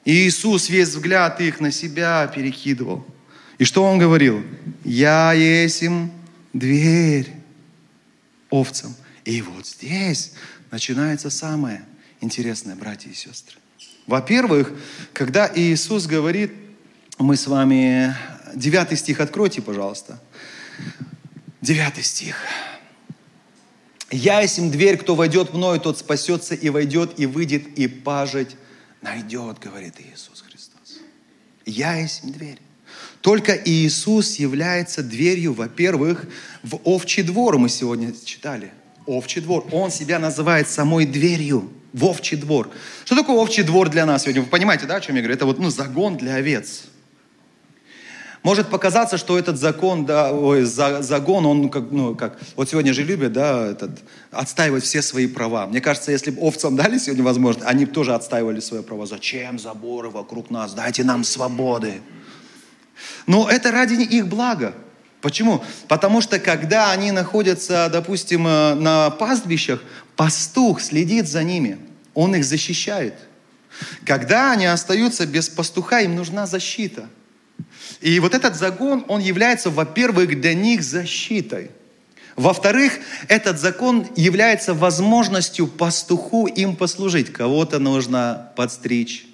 И Иисус весь взгляд их на себя перекидывал – и что он говорил? «Я есим дверь овцам». И вот здесь начинается самое интересное, братья и сестры. Во-первых, когда Иисус говорит, мы с вами, девятый стих откройте, пожалуйста. Девятый стих. «Я есим дверь, кто войдет мною, тот спасется и войдет, и выйдет, и пажить найдет», говорит Иисус Христос. «Я есим дверь». Только Иисус является дверью, во-первых, в овчий двор, мы сегодня читали. Овчий двор. Он себя называет самой дверью в овчий двор. Что такое овчий двор для нас сегодня? Вы понимаете, да, о чем я говорю? Это вот ну, загон для овец. Может показаться, что этот закон, да, ой, за, загон, он как, ну, как, вот сегодня же любят, да, этот, отстаивать все свои права. Мне кажется, если бы овцам дали сегодня возможность, они бы тоже отстаивали свои права. Зачем заборы вокруг нас? Дайте нам свободы. Но это ради их блага. Почему? Потому что когда они находятся, допустим, э, на пастбищах, пастух следит за ними, он их защищает. Когда они остаются без пастуха, им нужна защита. И вот этот загон, он является, во-первых, для них защитой. Во-вторых, этот закон является возможностью пастуху им послужить. Кого-то нужно подстричь,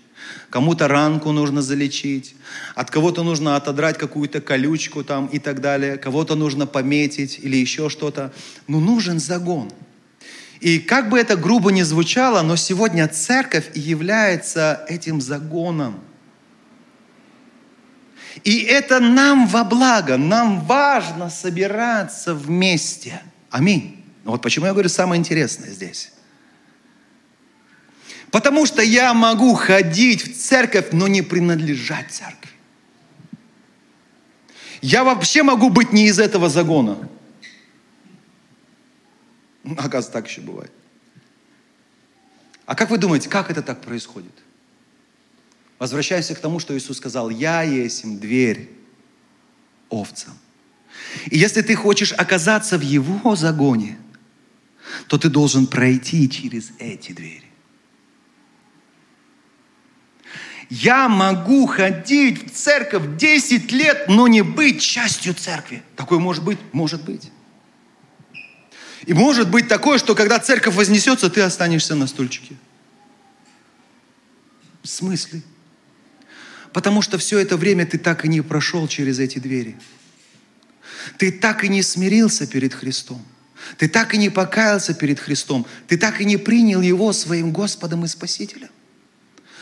Кому-то ранку нужно залечить, от кого-то нужно отодрать какую-то колючку там и так далее, кого-то нужно пометить или еще что-то. Но нужен загон. И как бы это грубо ни звучало, но сегодня церковь является этим загоном. И это нам во благо, нам важно собираться вместе. Аминь. Вот почему я говорю самое интересное здесь. Потому что я могу ходить в церковь, но не принадлежать церкви. Я вообще могу быть не из этого загона. Оказывается, так еще бывает. А как вы думаете, как это так происходит? Возвращаемся к тому, что Иисус сказал, «Я есть дверь овцам». И если ты хочешь оказаться в Его загоне, то ты должен пройти через эти двери. Я могу ходить в церковь 10 лет, но не быть частью церкви. Такое может быть? Может быть. И может быть такое, что когда церковь вознесется, ты останешься на стульчике. В смысле? Потому что все это время ты так и не прошел через эти двери. Ты так и не смирился перед Христом. Ты так и не покаялся перед Христом. Ты так и не принял Его своим Господом и Спасителем.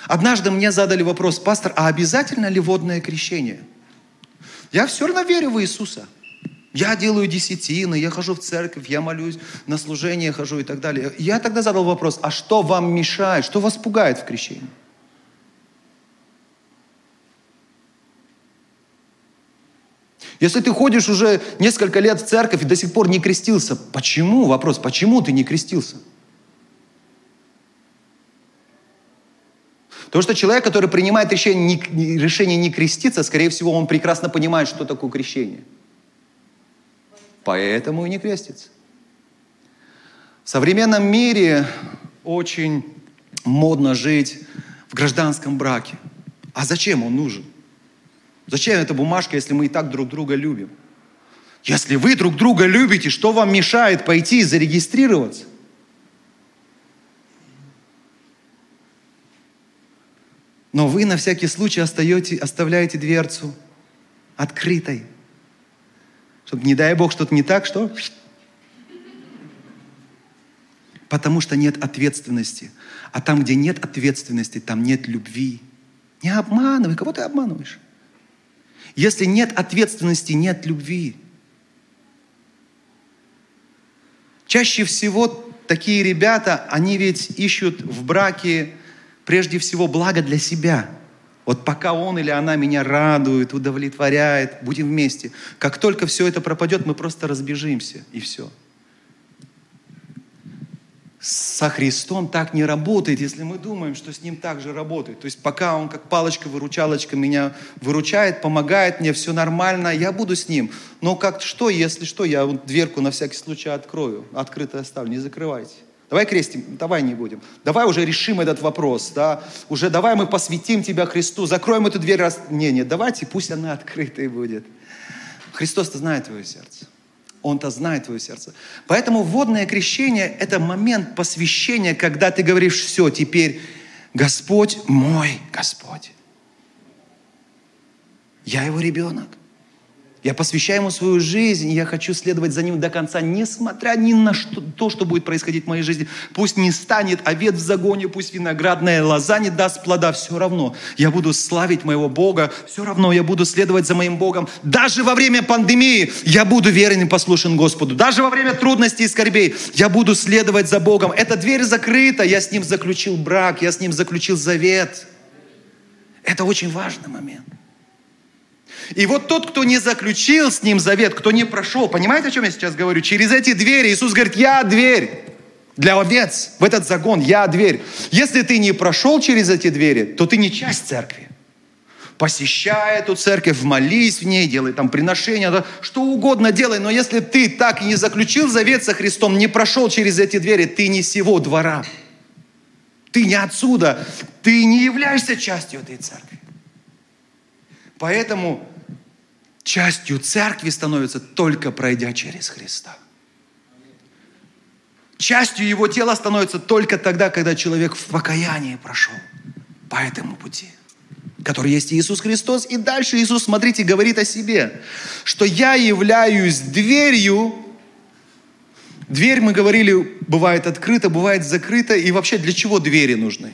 Однажды мне задали вопрос, пастор, а обязательно ли водное крещение? Я все равно верю в Иисуса. Я делаю десятины, я хожу в церковь, я молюсь, на служение хожу и так далее. Я тогда задал вопрос, а что вам мешает, что вас пугает в крещении? Если ты ходишь уже несколько лет в церковь и до сих пор не крестился, почему? Вопрос, почему ты не крестился? Потому что человек, который принимает решение не, решение не креститься, скорее всего, он прекрасно понимает, что такое крещение – поэтому и не крестится. В современном мире очень модно жить в гражданском браке. А зачем он нужен? Зачем эта бумажка, если мы и так друг друга любим? Если вы друг друга любите, что вам мешает пойти и зарегистрироваться? Но вы на всякий случай остаете, оставляете дверцу открытой. Чтобы, не дай Бог, что-то не так, что? Потому что нет ответственности. А там, где нет ответственности, там нет любви. Не обманывай, кого ты обманываешь? Если нет ответственности, нет любви. Чаще всего такие ребята, они ведь ищут в браке прежде всего благо для себя – вот пока он или она меня радует, удовлетворяет, будем вместе. Как только все это пропадет, мы просто разбежимся, и все. Со Христом так не работает, если мы думаем, что с Ним так же работает. То есть пока Он как палочка-выручалочка меня выручает, помогает мне, все нормально, я буду с Ним. Но как что, если что, я вот дверку на всякий случай открою, открыто оставлю, не закрывайте. Давай крестим, давай не будем. Давай уже решим этот вопрос, да. Уже давай мы посвятим тебя Христу, закроем эту дверь раз. Не, не, давайте, пусть она открытой будет. Христос-то знает твое сердце. Он-то знает твое сердце. Поэтому водное крещение – это момент посвящения, когда ты говоришь, все, теперь Господь мой Господь. Я его ребенок. Я посвящаю ему свою жизнь, и я хочу следовать за ним до конца, несмотря ни на что, то, что будет происходить в моей жизни. Пусть не станет овец в загоне, пусть виноградная лоза не даст плода, все равно я буду славить моего Бога, все равно я буду следовать за моим Богом. Даже во время пандемии я буду верен и послушен Господу. Даже во время трудностей и скорбей я буду следовать за Богом. Эта дверь закрыта, я с ним заключил брак, я с ним заключил завет. Это очень важный момент. И вот тот, кто не заключил с ним завет, кто не прошел, понимаете, о чем я сейчас говорю? Через эти двери Иисус говорит, я дверь для овец в этот загон, я дверь. Если ты не прошел через эти двери, то ты не часть церкви. Посещай эту церковь, молись в ней, делай там приношения, да, что угодно делай, но если ты так и не заключил завет со Христом, не прошел через эти двери, ты не сего двора. Ты не отсюда, ты не являешься частью этой церкви. Поэтому частью церкви становится только пройдя через Христа. Частью его тела становится только тогда, когда человек в покаянии прошел по этому пути, который есть Иисус Христос. И дальше Иисус, смотрите, говорит о себе, что я являюсь дверью. Дверь, мы говорили, бывает открыта, бывает закрыта. И вообще для чего двери нужны?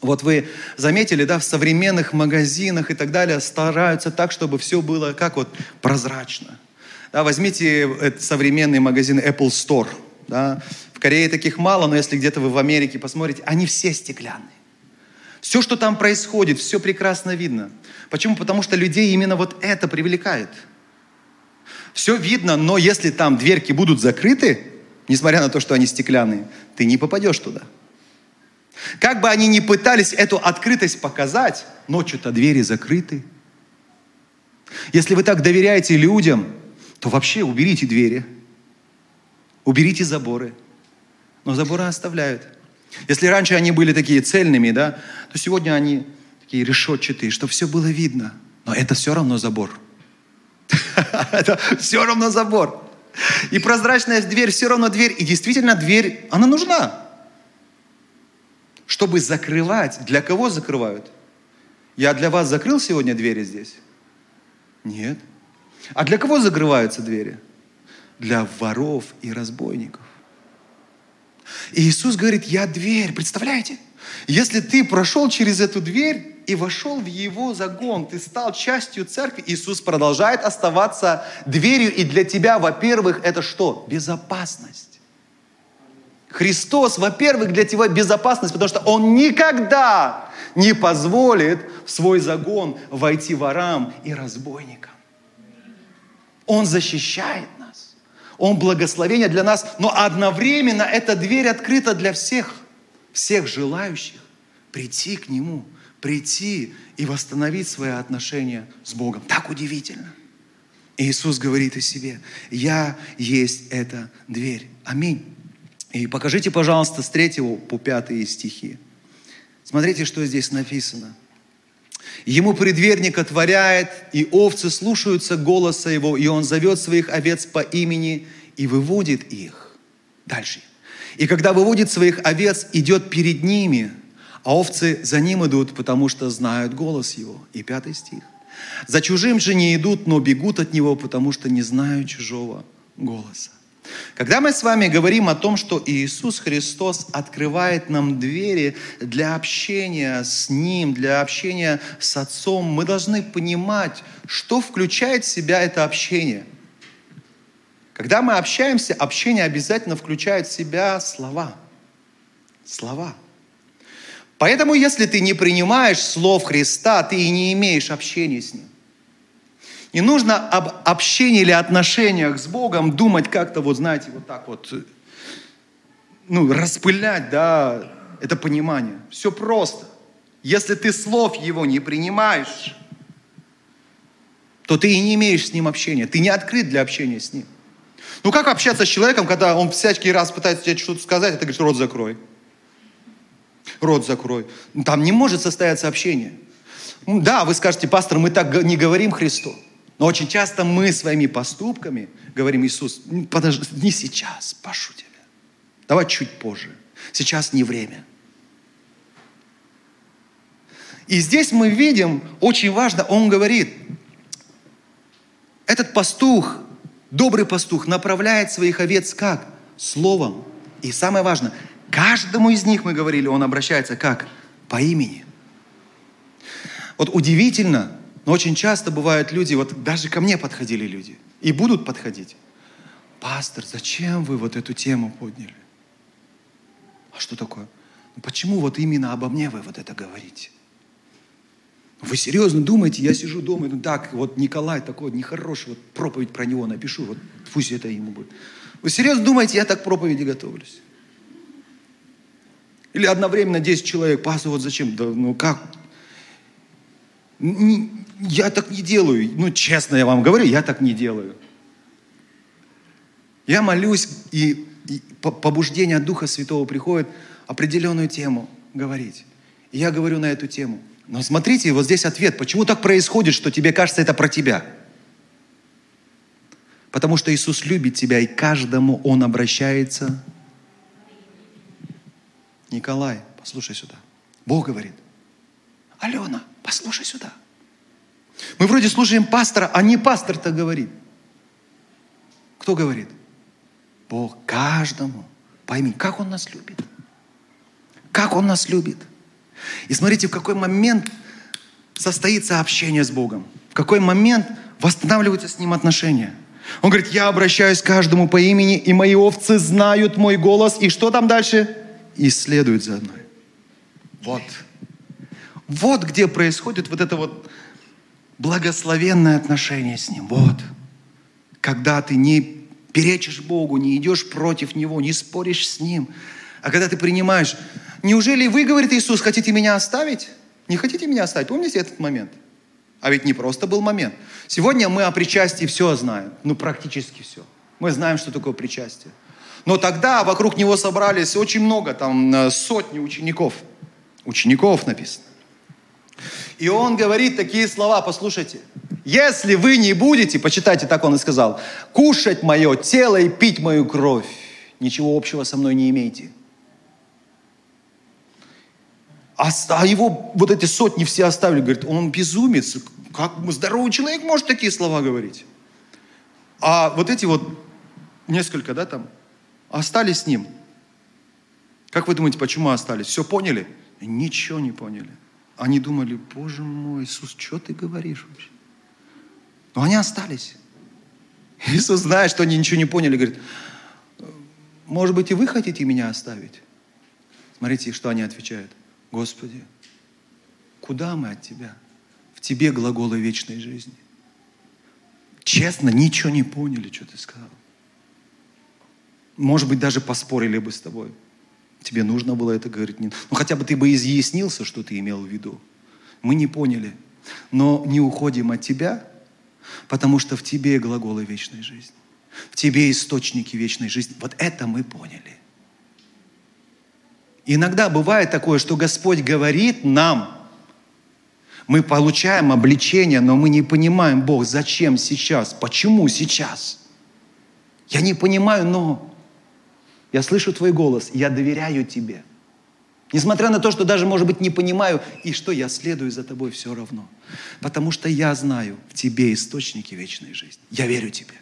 Вот вы заметили, да, в современных магазинах и так далее стараются так, чтобы все было как вот прозрачно. Да, возьмите современный магазин Apple Store. Да. В Корее таких мало, но если где-то вы в Америке посмотрите, они все стеклянные. Все, что там происходит, все прекрасно видно. Почему? Потому что людей именно вот это привлекает. Все видно, но если там дверки будут закрыты, несмотря на то, что они стеклянные, ты не попадешь туда. Как бы они ни пытались эту открытость показать, ночью-то двери закрыты. Если вы так доверяете людям, то вообще уберите двери, уберите заборы. Но заборы оставляют. Если раньше они были такие цельными, да, то сегодня они такие решетчатые, чтобы все было видно. Но это все равно забор. Это все равно забор. И прозрачная дверь все равно дверь. И действительно дверь, она нужна чтобы закрывать. Для кого закрывают? Я для вас закрыл сегодня двери здесь? Нет. А для кого закрываются двери? Для воров и разбойников. И Иисус говорит, я дверь, представляете? Если ты прошел через эту дверь и вошел в его загон, ты стал частью церкви, Иисус продолжает оставаться дверью, и для тебя, во-первых, это что? Безопасность. Христос, во-первых, для тебя безопасность, потому что Он никогда не позволит в свой загон войти ворам и разбойникам. Он защищает нас. Он благословение для нас, но одновременно эта дверь открыта для всех, всех желающих прийти к Нему, прийти и восстановить свои отношения с Богом. Так удивительно. И Иисус говорит о себе, я есть эта дверь. Аминь. И покажите, пожалуйста, с 3 по 5 стихи. Смотрите, что здесь написано. Ему предверник отворяет, и овцы слушаются голоса его, и он зовет своих овец по имени и выводит их. Дальше. И когда выводит своих овец, идет перед ними, а овцы за ним идут, потому что знают голос его. И пятый стих. За чужим же не идут, но бегут от него, потому что не знают чужого голоса. Когда мы с вами говорим о том, что Иисус Христос открывает нам двери для общения с Ним, для общения с Отцом, мы должны понимать, что включает в себя это общение. Когда мы общаемся, общение обязательно включает в себя слова. Слова. Поэтому, если ты не принимаешь слов Христа, ты и не имеешь общения с Ним. Не нужно об общении или отношениях с Богом думать как-то, вот знаете, вот так вот, ну, распылять, да, это понимание. Все просто. Если ты слов Его не принимаешь, то ты и не имеешь с Ним общения. Ты не открыт для общения с Ним. Ну как общаться с человеком, когда он всякий раз пытается тебе что-то сказать, а ты говоришь, рот закрой. Рот закрой. Там не может состояться общение. Да, вы скажете, пастор, мы так не говорим Христу. Но очень часто мы своими поступками говорим, Иисус, подожди, не сейчас, прошу тебя. Давай чуть позже. Сейчас не время. И здесь мы видим, очень важно, он говорит, этот пастух, добрый пастух, направляет своих овец как? Словом. И самое важное, каждому из них, мы говорили, он обращается как? По имени. Вот удивительно, но очень часто бывают люди, вот даже ко мне подходили люди, и будут подходить. Пастор, зачем вы вот эту тему подняли? А что такое? Ну, почему вот именно обо мне вы вот это говорите? Вы серьезно думаете, я сижу дома, ну так, вот Николай такой нехороший, вот проповедь про него напишу, вот пусть это ему будет. Вы серьезно думаете, я так к проповеди готовлюсь? Или одновременно 10 человек, пастор, вот зачем? Да, ну как? Я так не делаю. Ну, честно я вам говорю, я так не делаю. Я молюсь, и, и побуждение от Духа Святого приходит определенную тему говорить. И я говорю на эту тему. Но смотрите, вот здесь ответ. Почему так происходит, что тебе кажется это про тебя? Потому что Иисус любит тебя, и каждому Он обращается. Николай, послушай сюда. Бог говорит, Алена, послушай сюда. Мы вроде слушаем пастора, а не пастор-то говорит. Кто говорит? Бог каждому. Пойми, как Он нас любит. Как Он нас любит. И смотрите, в какой момент состоится общение с Богом. В какой момент восстанавливаются с Ним отношения. Он говорит, я обращаюсь к каждому по имени, и мои овцы знают мой голос. И что там дальше? И следуют за мной. Вот. Вот где происходит вот это вот благословенное отношение с Ним. Вот. Когда ты не перечишь Богу, не идешь против Него, не споришь с Ним, а когда ты принимаешь. Неужели вы, говорит Иисус, хотите меня оставить? Не хотите меня оставить? Помните этот момент? А ведь не просто был момент. Сегодня мы о причастии все знаем. Ну, практически все. Мы знаем, что такое причастие. Но тогда вокруг него собрались очень много, там э, сотни учеников. Учеников написано. И он говорит такие слова, послушайте. Если вы не будете, почитайте, так он и сказал, кушать мое тело и пить мою кровь, ничего общего со мной не имеете. А, а его вот эти сотни все оставили. Говорит, он безумец. Как здоровый человек может такие слова говорить? А вот эти вот несколько, да, там, остались с ним. Как вы думаете, почему остались? Все поняли? Ничего не поняли. Они думали, Боже мой, Иисус, что ты говоришь вообще? Но они остались. Иисус знает, что они ничего не поняли, говорит, может быть, и вы хотите меня оставить? Смотрите, что они отвечают. Господи, куда мы от Тебя? В Тебе глаголы вечной жизни. Честно, ничего не поняли, что ты сказал. Может быть, даже поспорили бы с тобой. Тебе нужно было это говорить. Ну, хотя бы ты бы изъяснился, что ты имел в виду. Мы не поняли. Но не уходим от тебя, потому что в тебе глаголы вечной жизни. В тебе источники вечной жизни. Вот это мы поняли. Иногда бывает такое, что Господь говорит нам, мы получаем обличение, но мы не понимаем, Бог, зачем сейчас, почему сейчас. Я не понимаю, но я слышу Твой голос, я доверяю Тебе. Несмотря на то, что даже, может быть, не понимаю, и что я следую за Тобой все равно. Потому что я знаю, в Тебе источники вечной жизни. Я верю Тебе.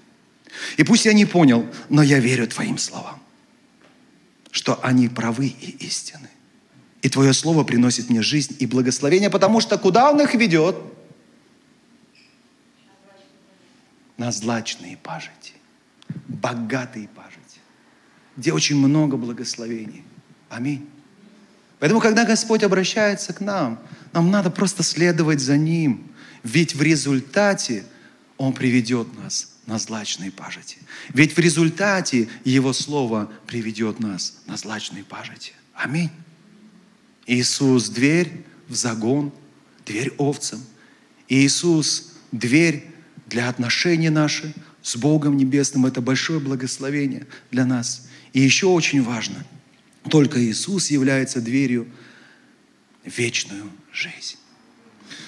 И пусть я не понял, но я верю Твоим словам, что они правы и истины. И Твое Слово приносит мне жизнь и благословение, потому что куда Он их ведет? На злачные пажити, богатые где очень много благословений. Аминь. Поэтому, когда Господь обращается к нам, нам надо просто следовать за Ним. Ведь в результате Он приведет нас на злачные пажити. Ведь в результате Его Слово приведет нас на злачные пажити. Аминь. Иисус – дверь в загон, дверь овцам. Иисус – дверь для отношений наших с Богом Небесным. Это большое благословение для нас. И еще очень важно, только Иисус является дверью в вечную жизнь.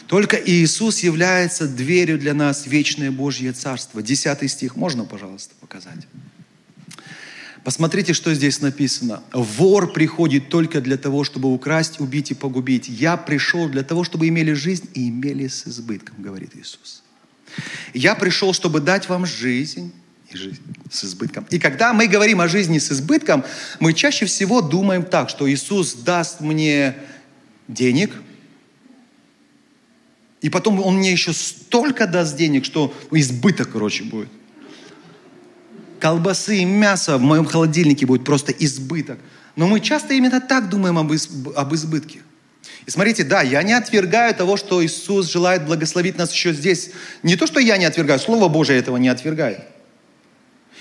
Только Иисус является дверью для нас вечное Божье Царство. Десятый стих можно, пожалуйста, показать? Посмотрите, что здесь написано. Вор приходит только для того, чтобы украсть, убить и погубить. Я пришел для того, чтобы имели жизнь и имели с избытком, говорит Иисус. Я пришел, чтобы дать вам жизнь и жизнь с избытком. И когда мы говорим о жизни с избытком, мы чаще всего думаем так, что Иисус даст мне денег, и потом Он мне еще столько даст денег, что избыток, короче, будет колбасы и мяса в моем холодильнике будет просто избыток. Но мы часто именно так думаем об, изб... об избытке. И смотрите, да, я не отвергаю того, что Иисус желает благословить нас еще здесь. Не то, что я не отвергаю, Слово Божие этого не отвергает.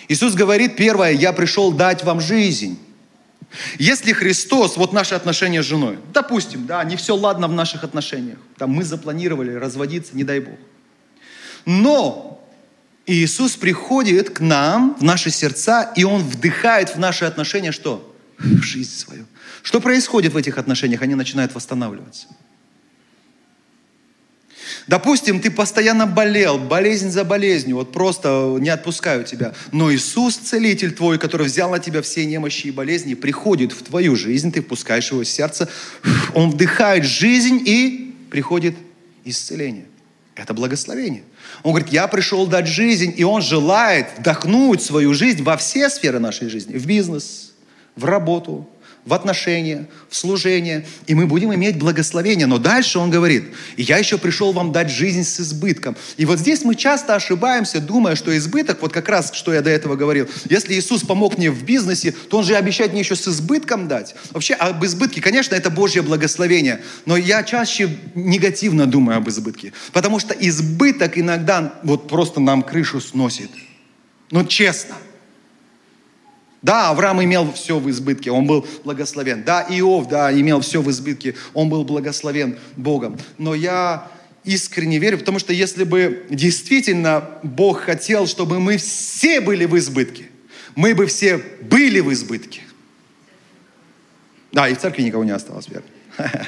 Иисус говорит, первое, я пришел дать вам жизнь. Если Христос, вот наши отношения с женой, допустим, да, не все ладно в наших отношениях, там мы запланировали разводиться, не дай Бог. Но Иисус приходит к нам, в наши сердца, и Он вдыхает в наши отношения что? В жизнь свою. Что происходит в этих отношениях? Они начинают восстанавливаться. Допустим, ты постоянно болел, болезнь за болезнью, вот просто не отпускаю тебя. Но Иисус, целитель твой, который взял на тебя все немощи и болезни, приходит в твою жизнь, ты впускаешь его в сердце, он вдыхает жизнь и приходит исцеление. Это благословение. Он говорит, я пришел дать жизнь, и он желает вдохнуть свою жизнь во все сферы нашей жизни. В бизнес, в работу, в отношения, в служение, и мы будем иметь благословение. Но дальше он говорит, и я еще пришел вам дать жизнь с избытком. И вот здесь мы часто ошибаемся, думая, что избыток, вот как раз, что я до этого говорил, если Иисус помог мне в бизнесе, то Он же обещает мне еще с избытком дать. Вообще об избытке, конечно, это Божье благословение, но я чаще негативно думаю об избытке, потому что избыток иногда вот просто нам крышу сносит. Ну, честно – да, Авраам имел все в избытке, он был благословен. Да, Иов, да, имел все в избытке, он был благословен Богом. Но я искренне верю, потому что если бы действительно Бог хотел, чтобы мы все были в избытке, мы бы все были в избытке. Да, и в церкви никого не осталось, верно?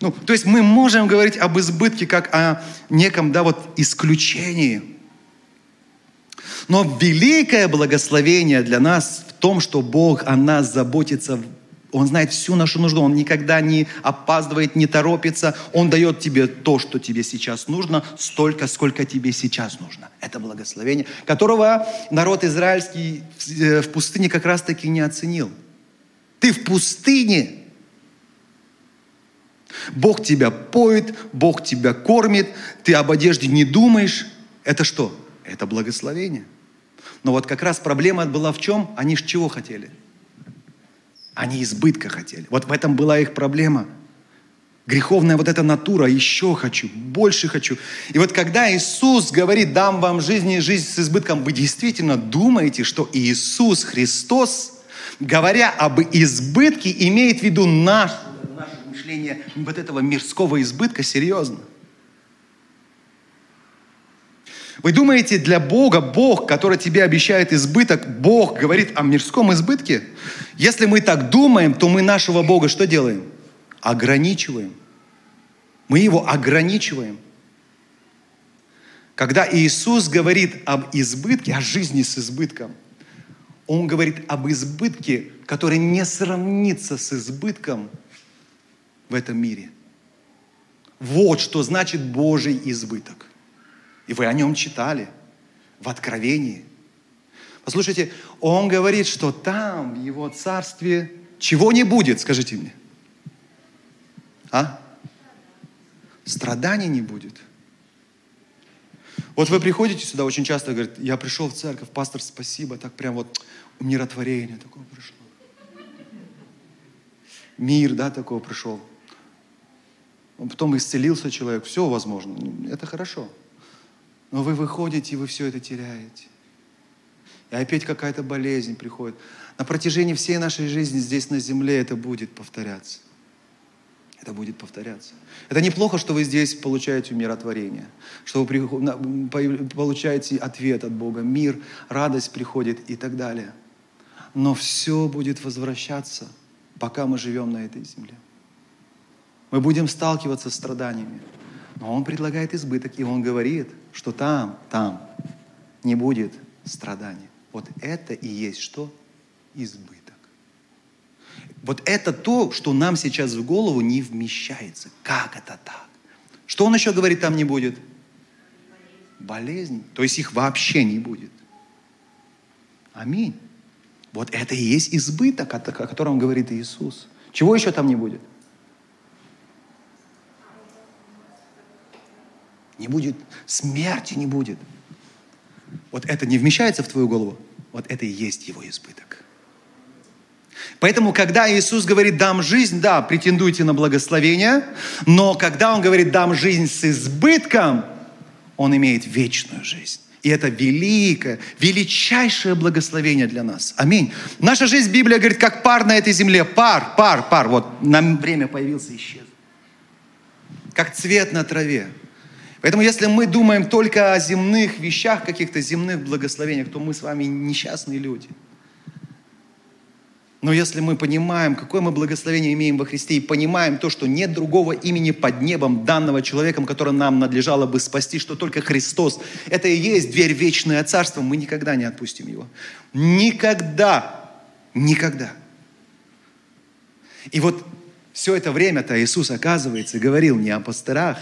Ну, то есть мы можем говорить об избытке как о неком, да, вот исключении – но великое благословение для нас в том, что Бог о нас заботится он знает всю нашу нужду, Он никогда не опаздывает, не торопится. Он дает тебе то, что тебе сейчас нужно, столько, сколько тебе сейчас нужно. Это благословение, которого народ израильский в э, пустыне как раз-таки не оценил. Ты в пустыне. Бог тебя поет, Бог тебя кормит, ты об одежде не думаешь. Это что? Это благословение. Но вот как раз проблема была в чем? Они ж чего хотели? Они избытка хотели. Вот в этом была их проблема. Греховная вот эта натура, еще хочу, больше хочу. И вот когда Иисус говорит, дам вам жизнь и жизнь с избытком, вы действительно думаете, что Иисус Христос, говоря об избытке, имеет в виду наш, наше мышление вот этого мирского избытка серьезно? Вы думаете, для Бога, Бог, который тебе обещает избыток, Бог говорит о мирском избытке? Если мы так думаем, то мы нашего Бога что делаем? Ограничиваем. Мы его ограничиваем. Когда Иисус говорит об избытке, о жизни с избытком, Он говорит об избытке, который не сравнится с избытком в этом мире. Вот что значит Божий избыток. И вы о нем читали в Откровении. Послушайте, он говорит, что там, в его царстве, чего не будет, скажите мне. А? Страданий не будет. Вот вы приходите сюда очень часто, говорят, я пришел в церковь, пастор, спасибо, так прям вот умиротворение такое пришло. Мир, да, такого пришел. Потом исцелился человек, все возможно. Это хорошо. Но вы выходите, и вы все это теряете. И опять какая-то болезнь приходит. На протяжении всей нашей жизни здесь на земле это будет повторяться. Это будет повторяться. Это неплохо, что вы здесь получаете умиротворение, что вы получаете ответ от Бога, мир, радость приходит и так далее. Но все будет возвращаться, пока мы живем на этой земле. Мы будем сталкиваться с страданиями. Но Он предлагает избыток, и Он говорит, что там, там не будет страданий. Вот это и есть что? Избыток. Вот это то, что нам сейчас в голову не вмещается. Как это так? Что он еще говорит, там не будет? Болезнь. То есть их вообще не будет. Аминь. Вот это и есть избыток, о котором говорит Иисус. Чего еще там не будет? Не будет смерти, не будет. Вот это не вмещается в твою голову. Вот это и есть его избыток. Поэтому, когда Иисус говорит «дам жизнь», да, претендуйте на благословение, но когда Он говорит «дам жизнь с избытком», Он имеет вечную жизнь. И это великое, величайшее благословение для нас. Аминь. Наша жизнь, Библия говорит, как пар на этой земле. Пар, пар, пар. Вот на время появился, исчез. Как цвет на траве. Поэтому если мы думаем только о земных вещах, каких-то земных благословениях, то мы с вами несчастные люди. Но если мы понимаем, какое мы благословение имеем во Христе, и понимаем то, что нет другого имени под небом, данного человеком, которое нам надлежало бы спасти, что только Христос, это и есть дверь вечное царство, мы никогда не отпустим его. Никогда. Никогда. И вот все это время-то Иисус, оказывается, говорил не о пастырах,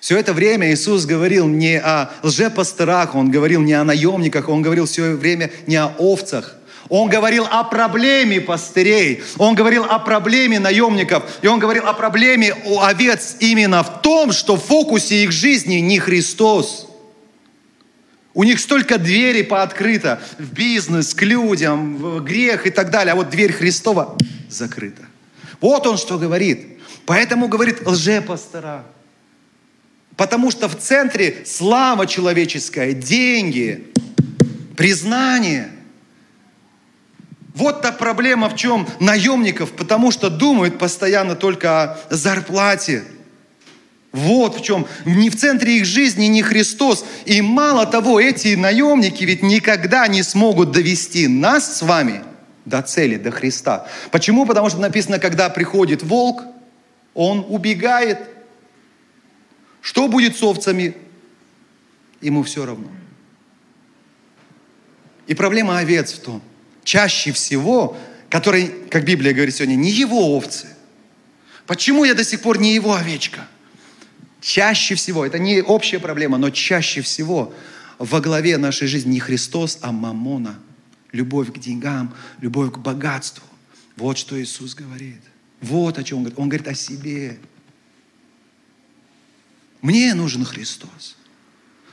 все это время Иисус говорил не о лжепасторах, Он говорил не о наемниках, Он говорил все время не о овцах. Он говорил о проблеме пастырей, Он говорил о проблеме наемников, и Он говорил о проблеме у овец именно в том, что в фокусе их жизни не Христос. У них столько дверей пооткрыто в бизнес, к людям, в грех и так далее, а вот дверь Христова закрыта. Вот он что говорит. Поэтому говорит лжепастора. Потому что в центре слава человеческая, деньги, признание. Вот та проблема в чем наемников, потому что думают постоянно только о зарплате. Вот в чем. Не в центре их жизни не Христос. И мало того, эти наемники ведь никогда не смогут довести нас с вами до цели, до Христа. Почему? Потому что написано, когда приходит волк, он убегает – что будет с овцами? Ему все равно. И проблема овец в том, чаще всего, который, как Библия говорит сегодня, не его овцы. Почему я до сих пор не его овечка? Чаще всего, это не общая проблема, но чаще всего во главе нашей жизни не Христос, а Мамона. любовь к деньгам, любовь к богатству. Вот что Иисус говорит. Вот о чем Он говорит. Он говорит о себе. Мне нужен Христос.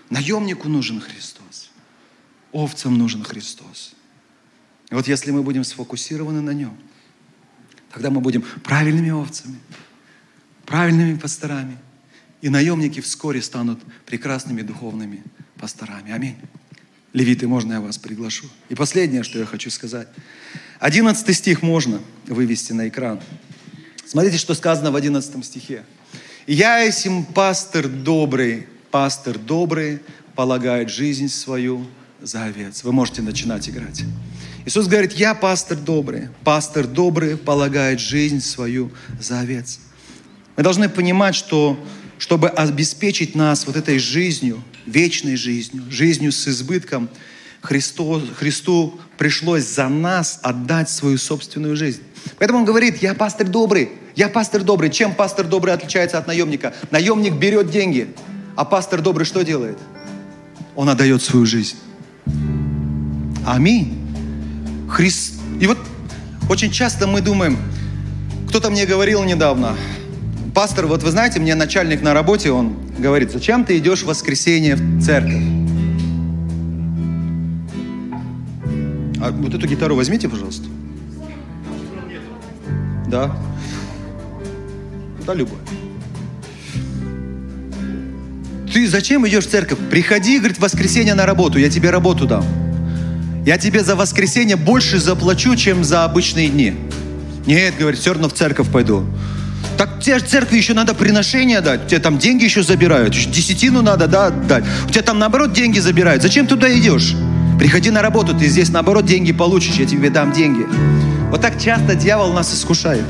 Наемнику нужен Христос. Овцам нужен Христос. И вот если мы будем сфокусированы на Нем, тогда мы будем правильными овцами, правильными пасторами. И наемники вскоре станут прекрасными духовными пасторами. Аминь. Левиты, можно я вас приглашу? И последнее, что я хочу сказать. Одиннадцатый стих можно вывести на экран. Смотрите, что сказано в одиннадцатом стихе. «Я есим пастор добрый, пастор добрый, полагает жизнь свою за овец». Вы можете начинать играть. Иисус говорит, я пастор добрый. Пастор добрый полагает жизнь свою за овец. Мы должны понимать, что чтобы обеспечить нас вот этой жизнью, вечной жизнью, жизнью с избытком, Христу, Христу пришлось за нас отдать свою собственную жизнь. Поэтому он говорит, я пастор добрый, я пастор добрый. Чем пастор добрый отличается от наемника? Наемник берет деньги, а пастор добрый что делает? Он отдает свою жизнь. Аминь. Христ... И вот очень часто мы думаем, кто-то мне говорил недавно, пастор, вот вы знаете, мне начальник на работе, он говорит, зачем ты идешь в воскресенье в церковь? А вот эту гитару возьмите, пожалуйста. Да. Да, любой. Ты зачем идешь в церковь? Приходи, говорит, в воскресенье на работу, я тебе работу дам. Я тебе за воскресенье больше заплачу, чем за обычные дни. Нет, говорит, все равно в церковь пойду. Так тебе церкви еще надо приношение дать, тебе там деньги еще забирают, десятину надо да, дать. У тебя там наоборот деньги забирают. Зачем туда идешь? Приходи на работу, ты здесь наоборот деньги получишь, я тебе дам деньги. Вот так часто дьявол нас искушает.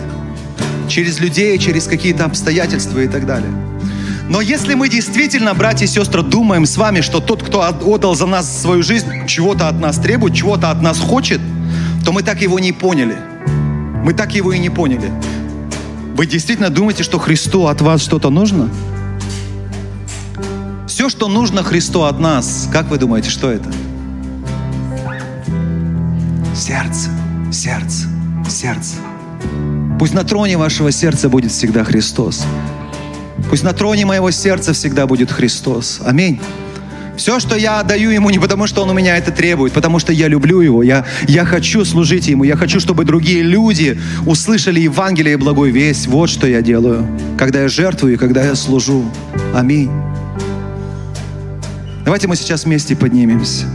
Через людей, через какие-то обстоятельства и так далее. Но если мы действительно, братья и сестры, думаем с вами, что тот, кто отдал за нас свою жизнь, чего-то от нас требует, чего-то от нас хочет, то мы так его не поняли. Мы так его и не поняли. Вы действительно думаете, что Христу от вас что-то нужно? Все, что нужно Христу от нас, как вы думаете, что это? Сердце, сердце, сердце. Пусть на троне вашего сердца будет всегда Христос. Пусть на троне моего сердца всегда будет Христос. Аминь. Все, что я отдаю Ему, не потому, что Он у меня это требует, потому что я люблю Его, я, я хочу служить Ему, я хочу, чтобы другие люди услышали Евангелие и благой весть. Вот что я делаю, когда я жертвую и когда я служу. Аминь. Давайте мы сейчас вместе поднимемся.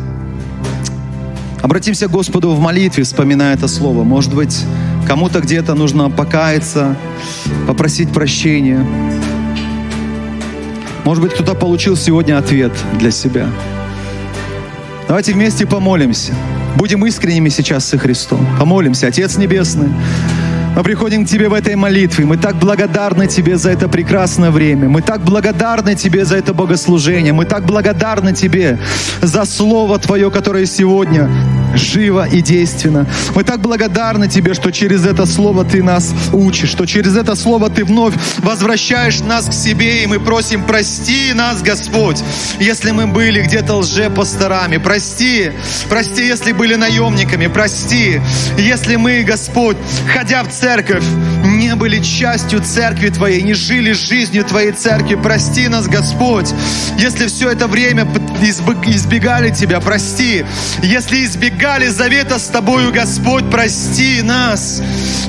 Обратимся к Господу в молитве, вспоминая это слово. Может быть, кому-то где-то нужно покаяться, попросить прощения. Может быть, кто-то получил сегодня ответ для себя. Давайте вместе помолимся. Будем искренними сейчас со Христом. Помолимся. Отец Небесный, мы приходим к Тебе в этой молитве. Мы так благодарны Тебе за это прекрасное время. Мы так благодарны Тебе за это богослужение. Мы так благодарны Тебе за Слово Твое, которое сегодня живо и действенно. Мы так благодарны Тебе, что через это Слово Ты нас учишь, что через это Слово Ты вновь возвращаешь нас к себе, и мы просим, прости нас, Господь, если мы были где-то лжепасторами, прости, прости, если были наемниками, прости, если мы, Господь, ходя в церковь, не были частью церкви Твоей, не жили жизнью Твоей церкви, прости нас, Господь, если все это время избегали Тебя, прости, если избегали завета с Тобою, Господь, прости нас.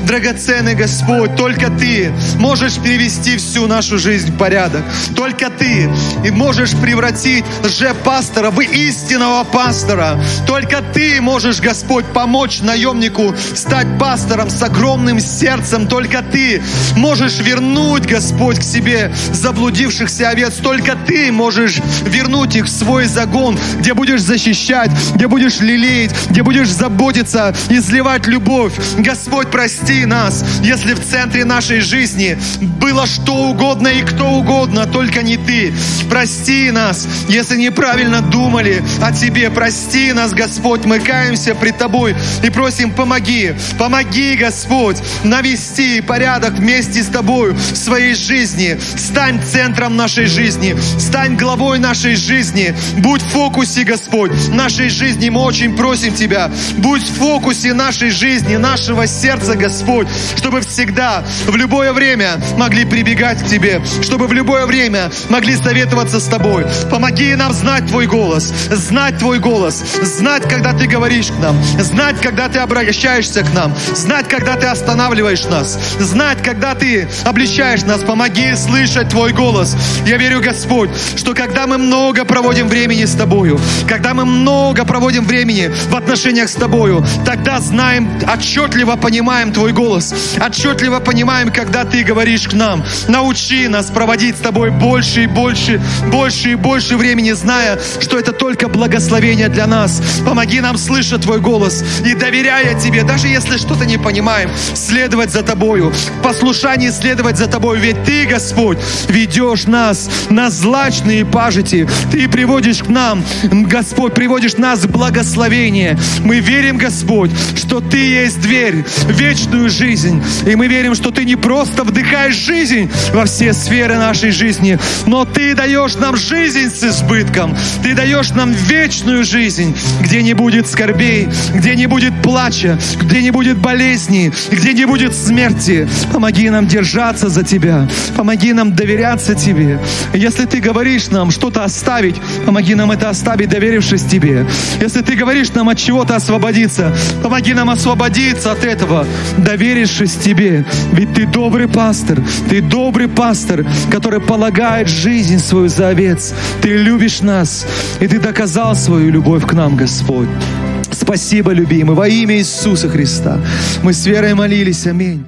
Драгоценный Господь, только Ты можешь перевести всю нашу жизнь в порядок. Только Ты и можешь превратить лже-пастора в истинного пастора. Только Ты можешь, Господь, помочь наемнику стать пастором с огромным сердцем. Только Ты можешь вернуть, Господь, к себе заблудившихся овец. Только Ты можешь вернуть их в свой загон, где будешь защищать, где будешь лелеять, где будешь заботиться, изливать любовь. Господь, прости нас, если в центре нашей жизни было что угодно и кто угодно, только не Ты. Прости нас, если неправильно думали о Тебе. Прости нас, Господь, мы каемся пред Тобой и просим, помоги, помоги, Господь, навести, порядок вместе с Тобою в своей жизни. Стань центром нашей жизни, стань главой нашей жизни. Будь в фокусе, Господь, нашей жизни. Мы очень просим Тебя, будь в фокусе нашей жизни, нашего сердца, Господь, чтобы всегда, в любое время могли прибегать к Тебе, чтобы в любое время могли советоваться с Тобой. Помоги нам знать Твой голос, знать Твой голос, знать, когда Ты говоришь к нам, знать, когда Ты обращаешься к нам, знать, когда Ты останавливаешь нас, знать, когда Ты обличаешь нас. Помоги слышать Твой голос. Я верю, Господь, что когда мы много проводим времени с Тобою, когда мы много проводим времени в отношениях с Тобою, тогда знаем, отчетливо понимаем Твой голос, отчетливо понимаем, когда Ты говоришь к нам. Научи нас проводить с Тобой больше и больше, больше и больше времени, зная, что это только благословение для нас. Помоги нам слышать Твой голос и доверяя Тебе, даже если что-то не понимаем, следовать за Тобою, в послушании следовать за Тобою, ведь Ты, Господь, ведешь нас на злачные пажити, Ты приводишь к нам, Господь, приводишь нас в благословение. Мы верим, Господь, что Ты есть дверь в вечную жизнь, и мы верим, что Ты не просто вдыхаешь жизнь во все сферы нашей жизни, но Ты даешь нам жизнь с избытком, Ты даешь нам вечную жизнь, где не будет скорбей, где не будет плача, где не будет болезней, где не будет смерти. Помоги нам держаться за Тебя, помоги нам доверяться Тебе. Если Ты говоришь нам что-то оставить, помоги нам это оставить, доверившись Тебе. Если Ты говоришь нам от чего-то освободиться, помоги нам освободиться от этого, доверившись Тебе. Ведь Ты добрый пастор, Ты добрый пастор, который полагает жизнь свою за овец. Ты любишь нас, и Ты доказал свою любовь к нам, Господь. Спасибо, любимый, во имя Иисуса Христа. Мы с верой молились. Аминь.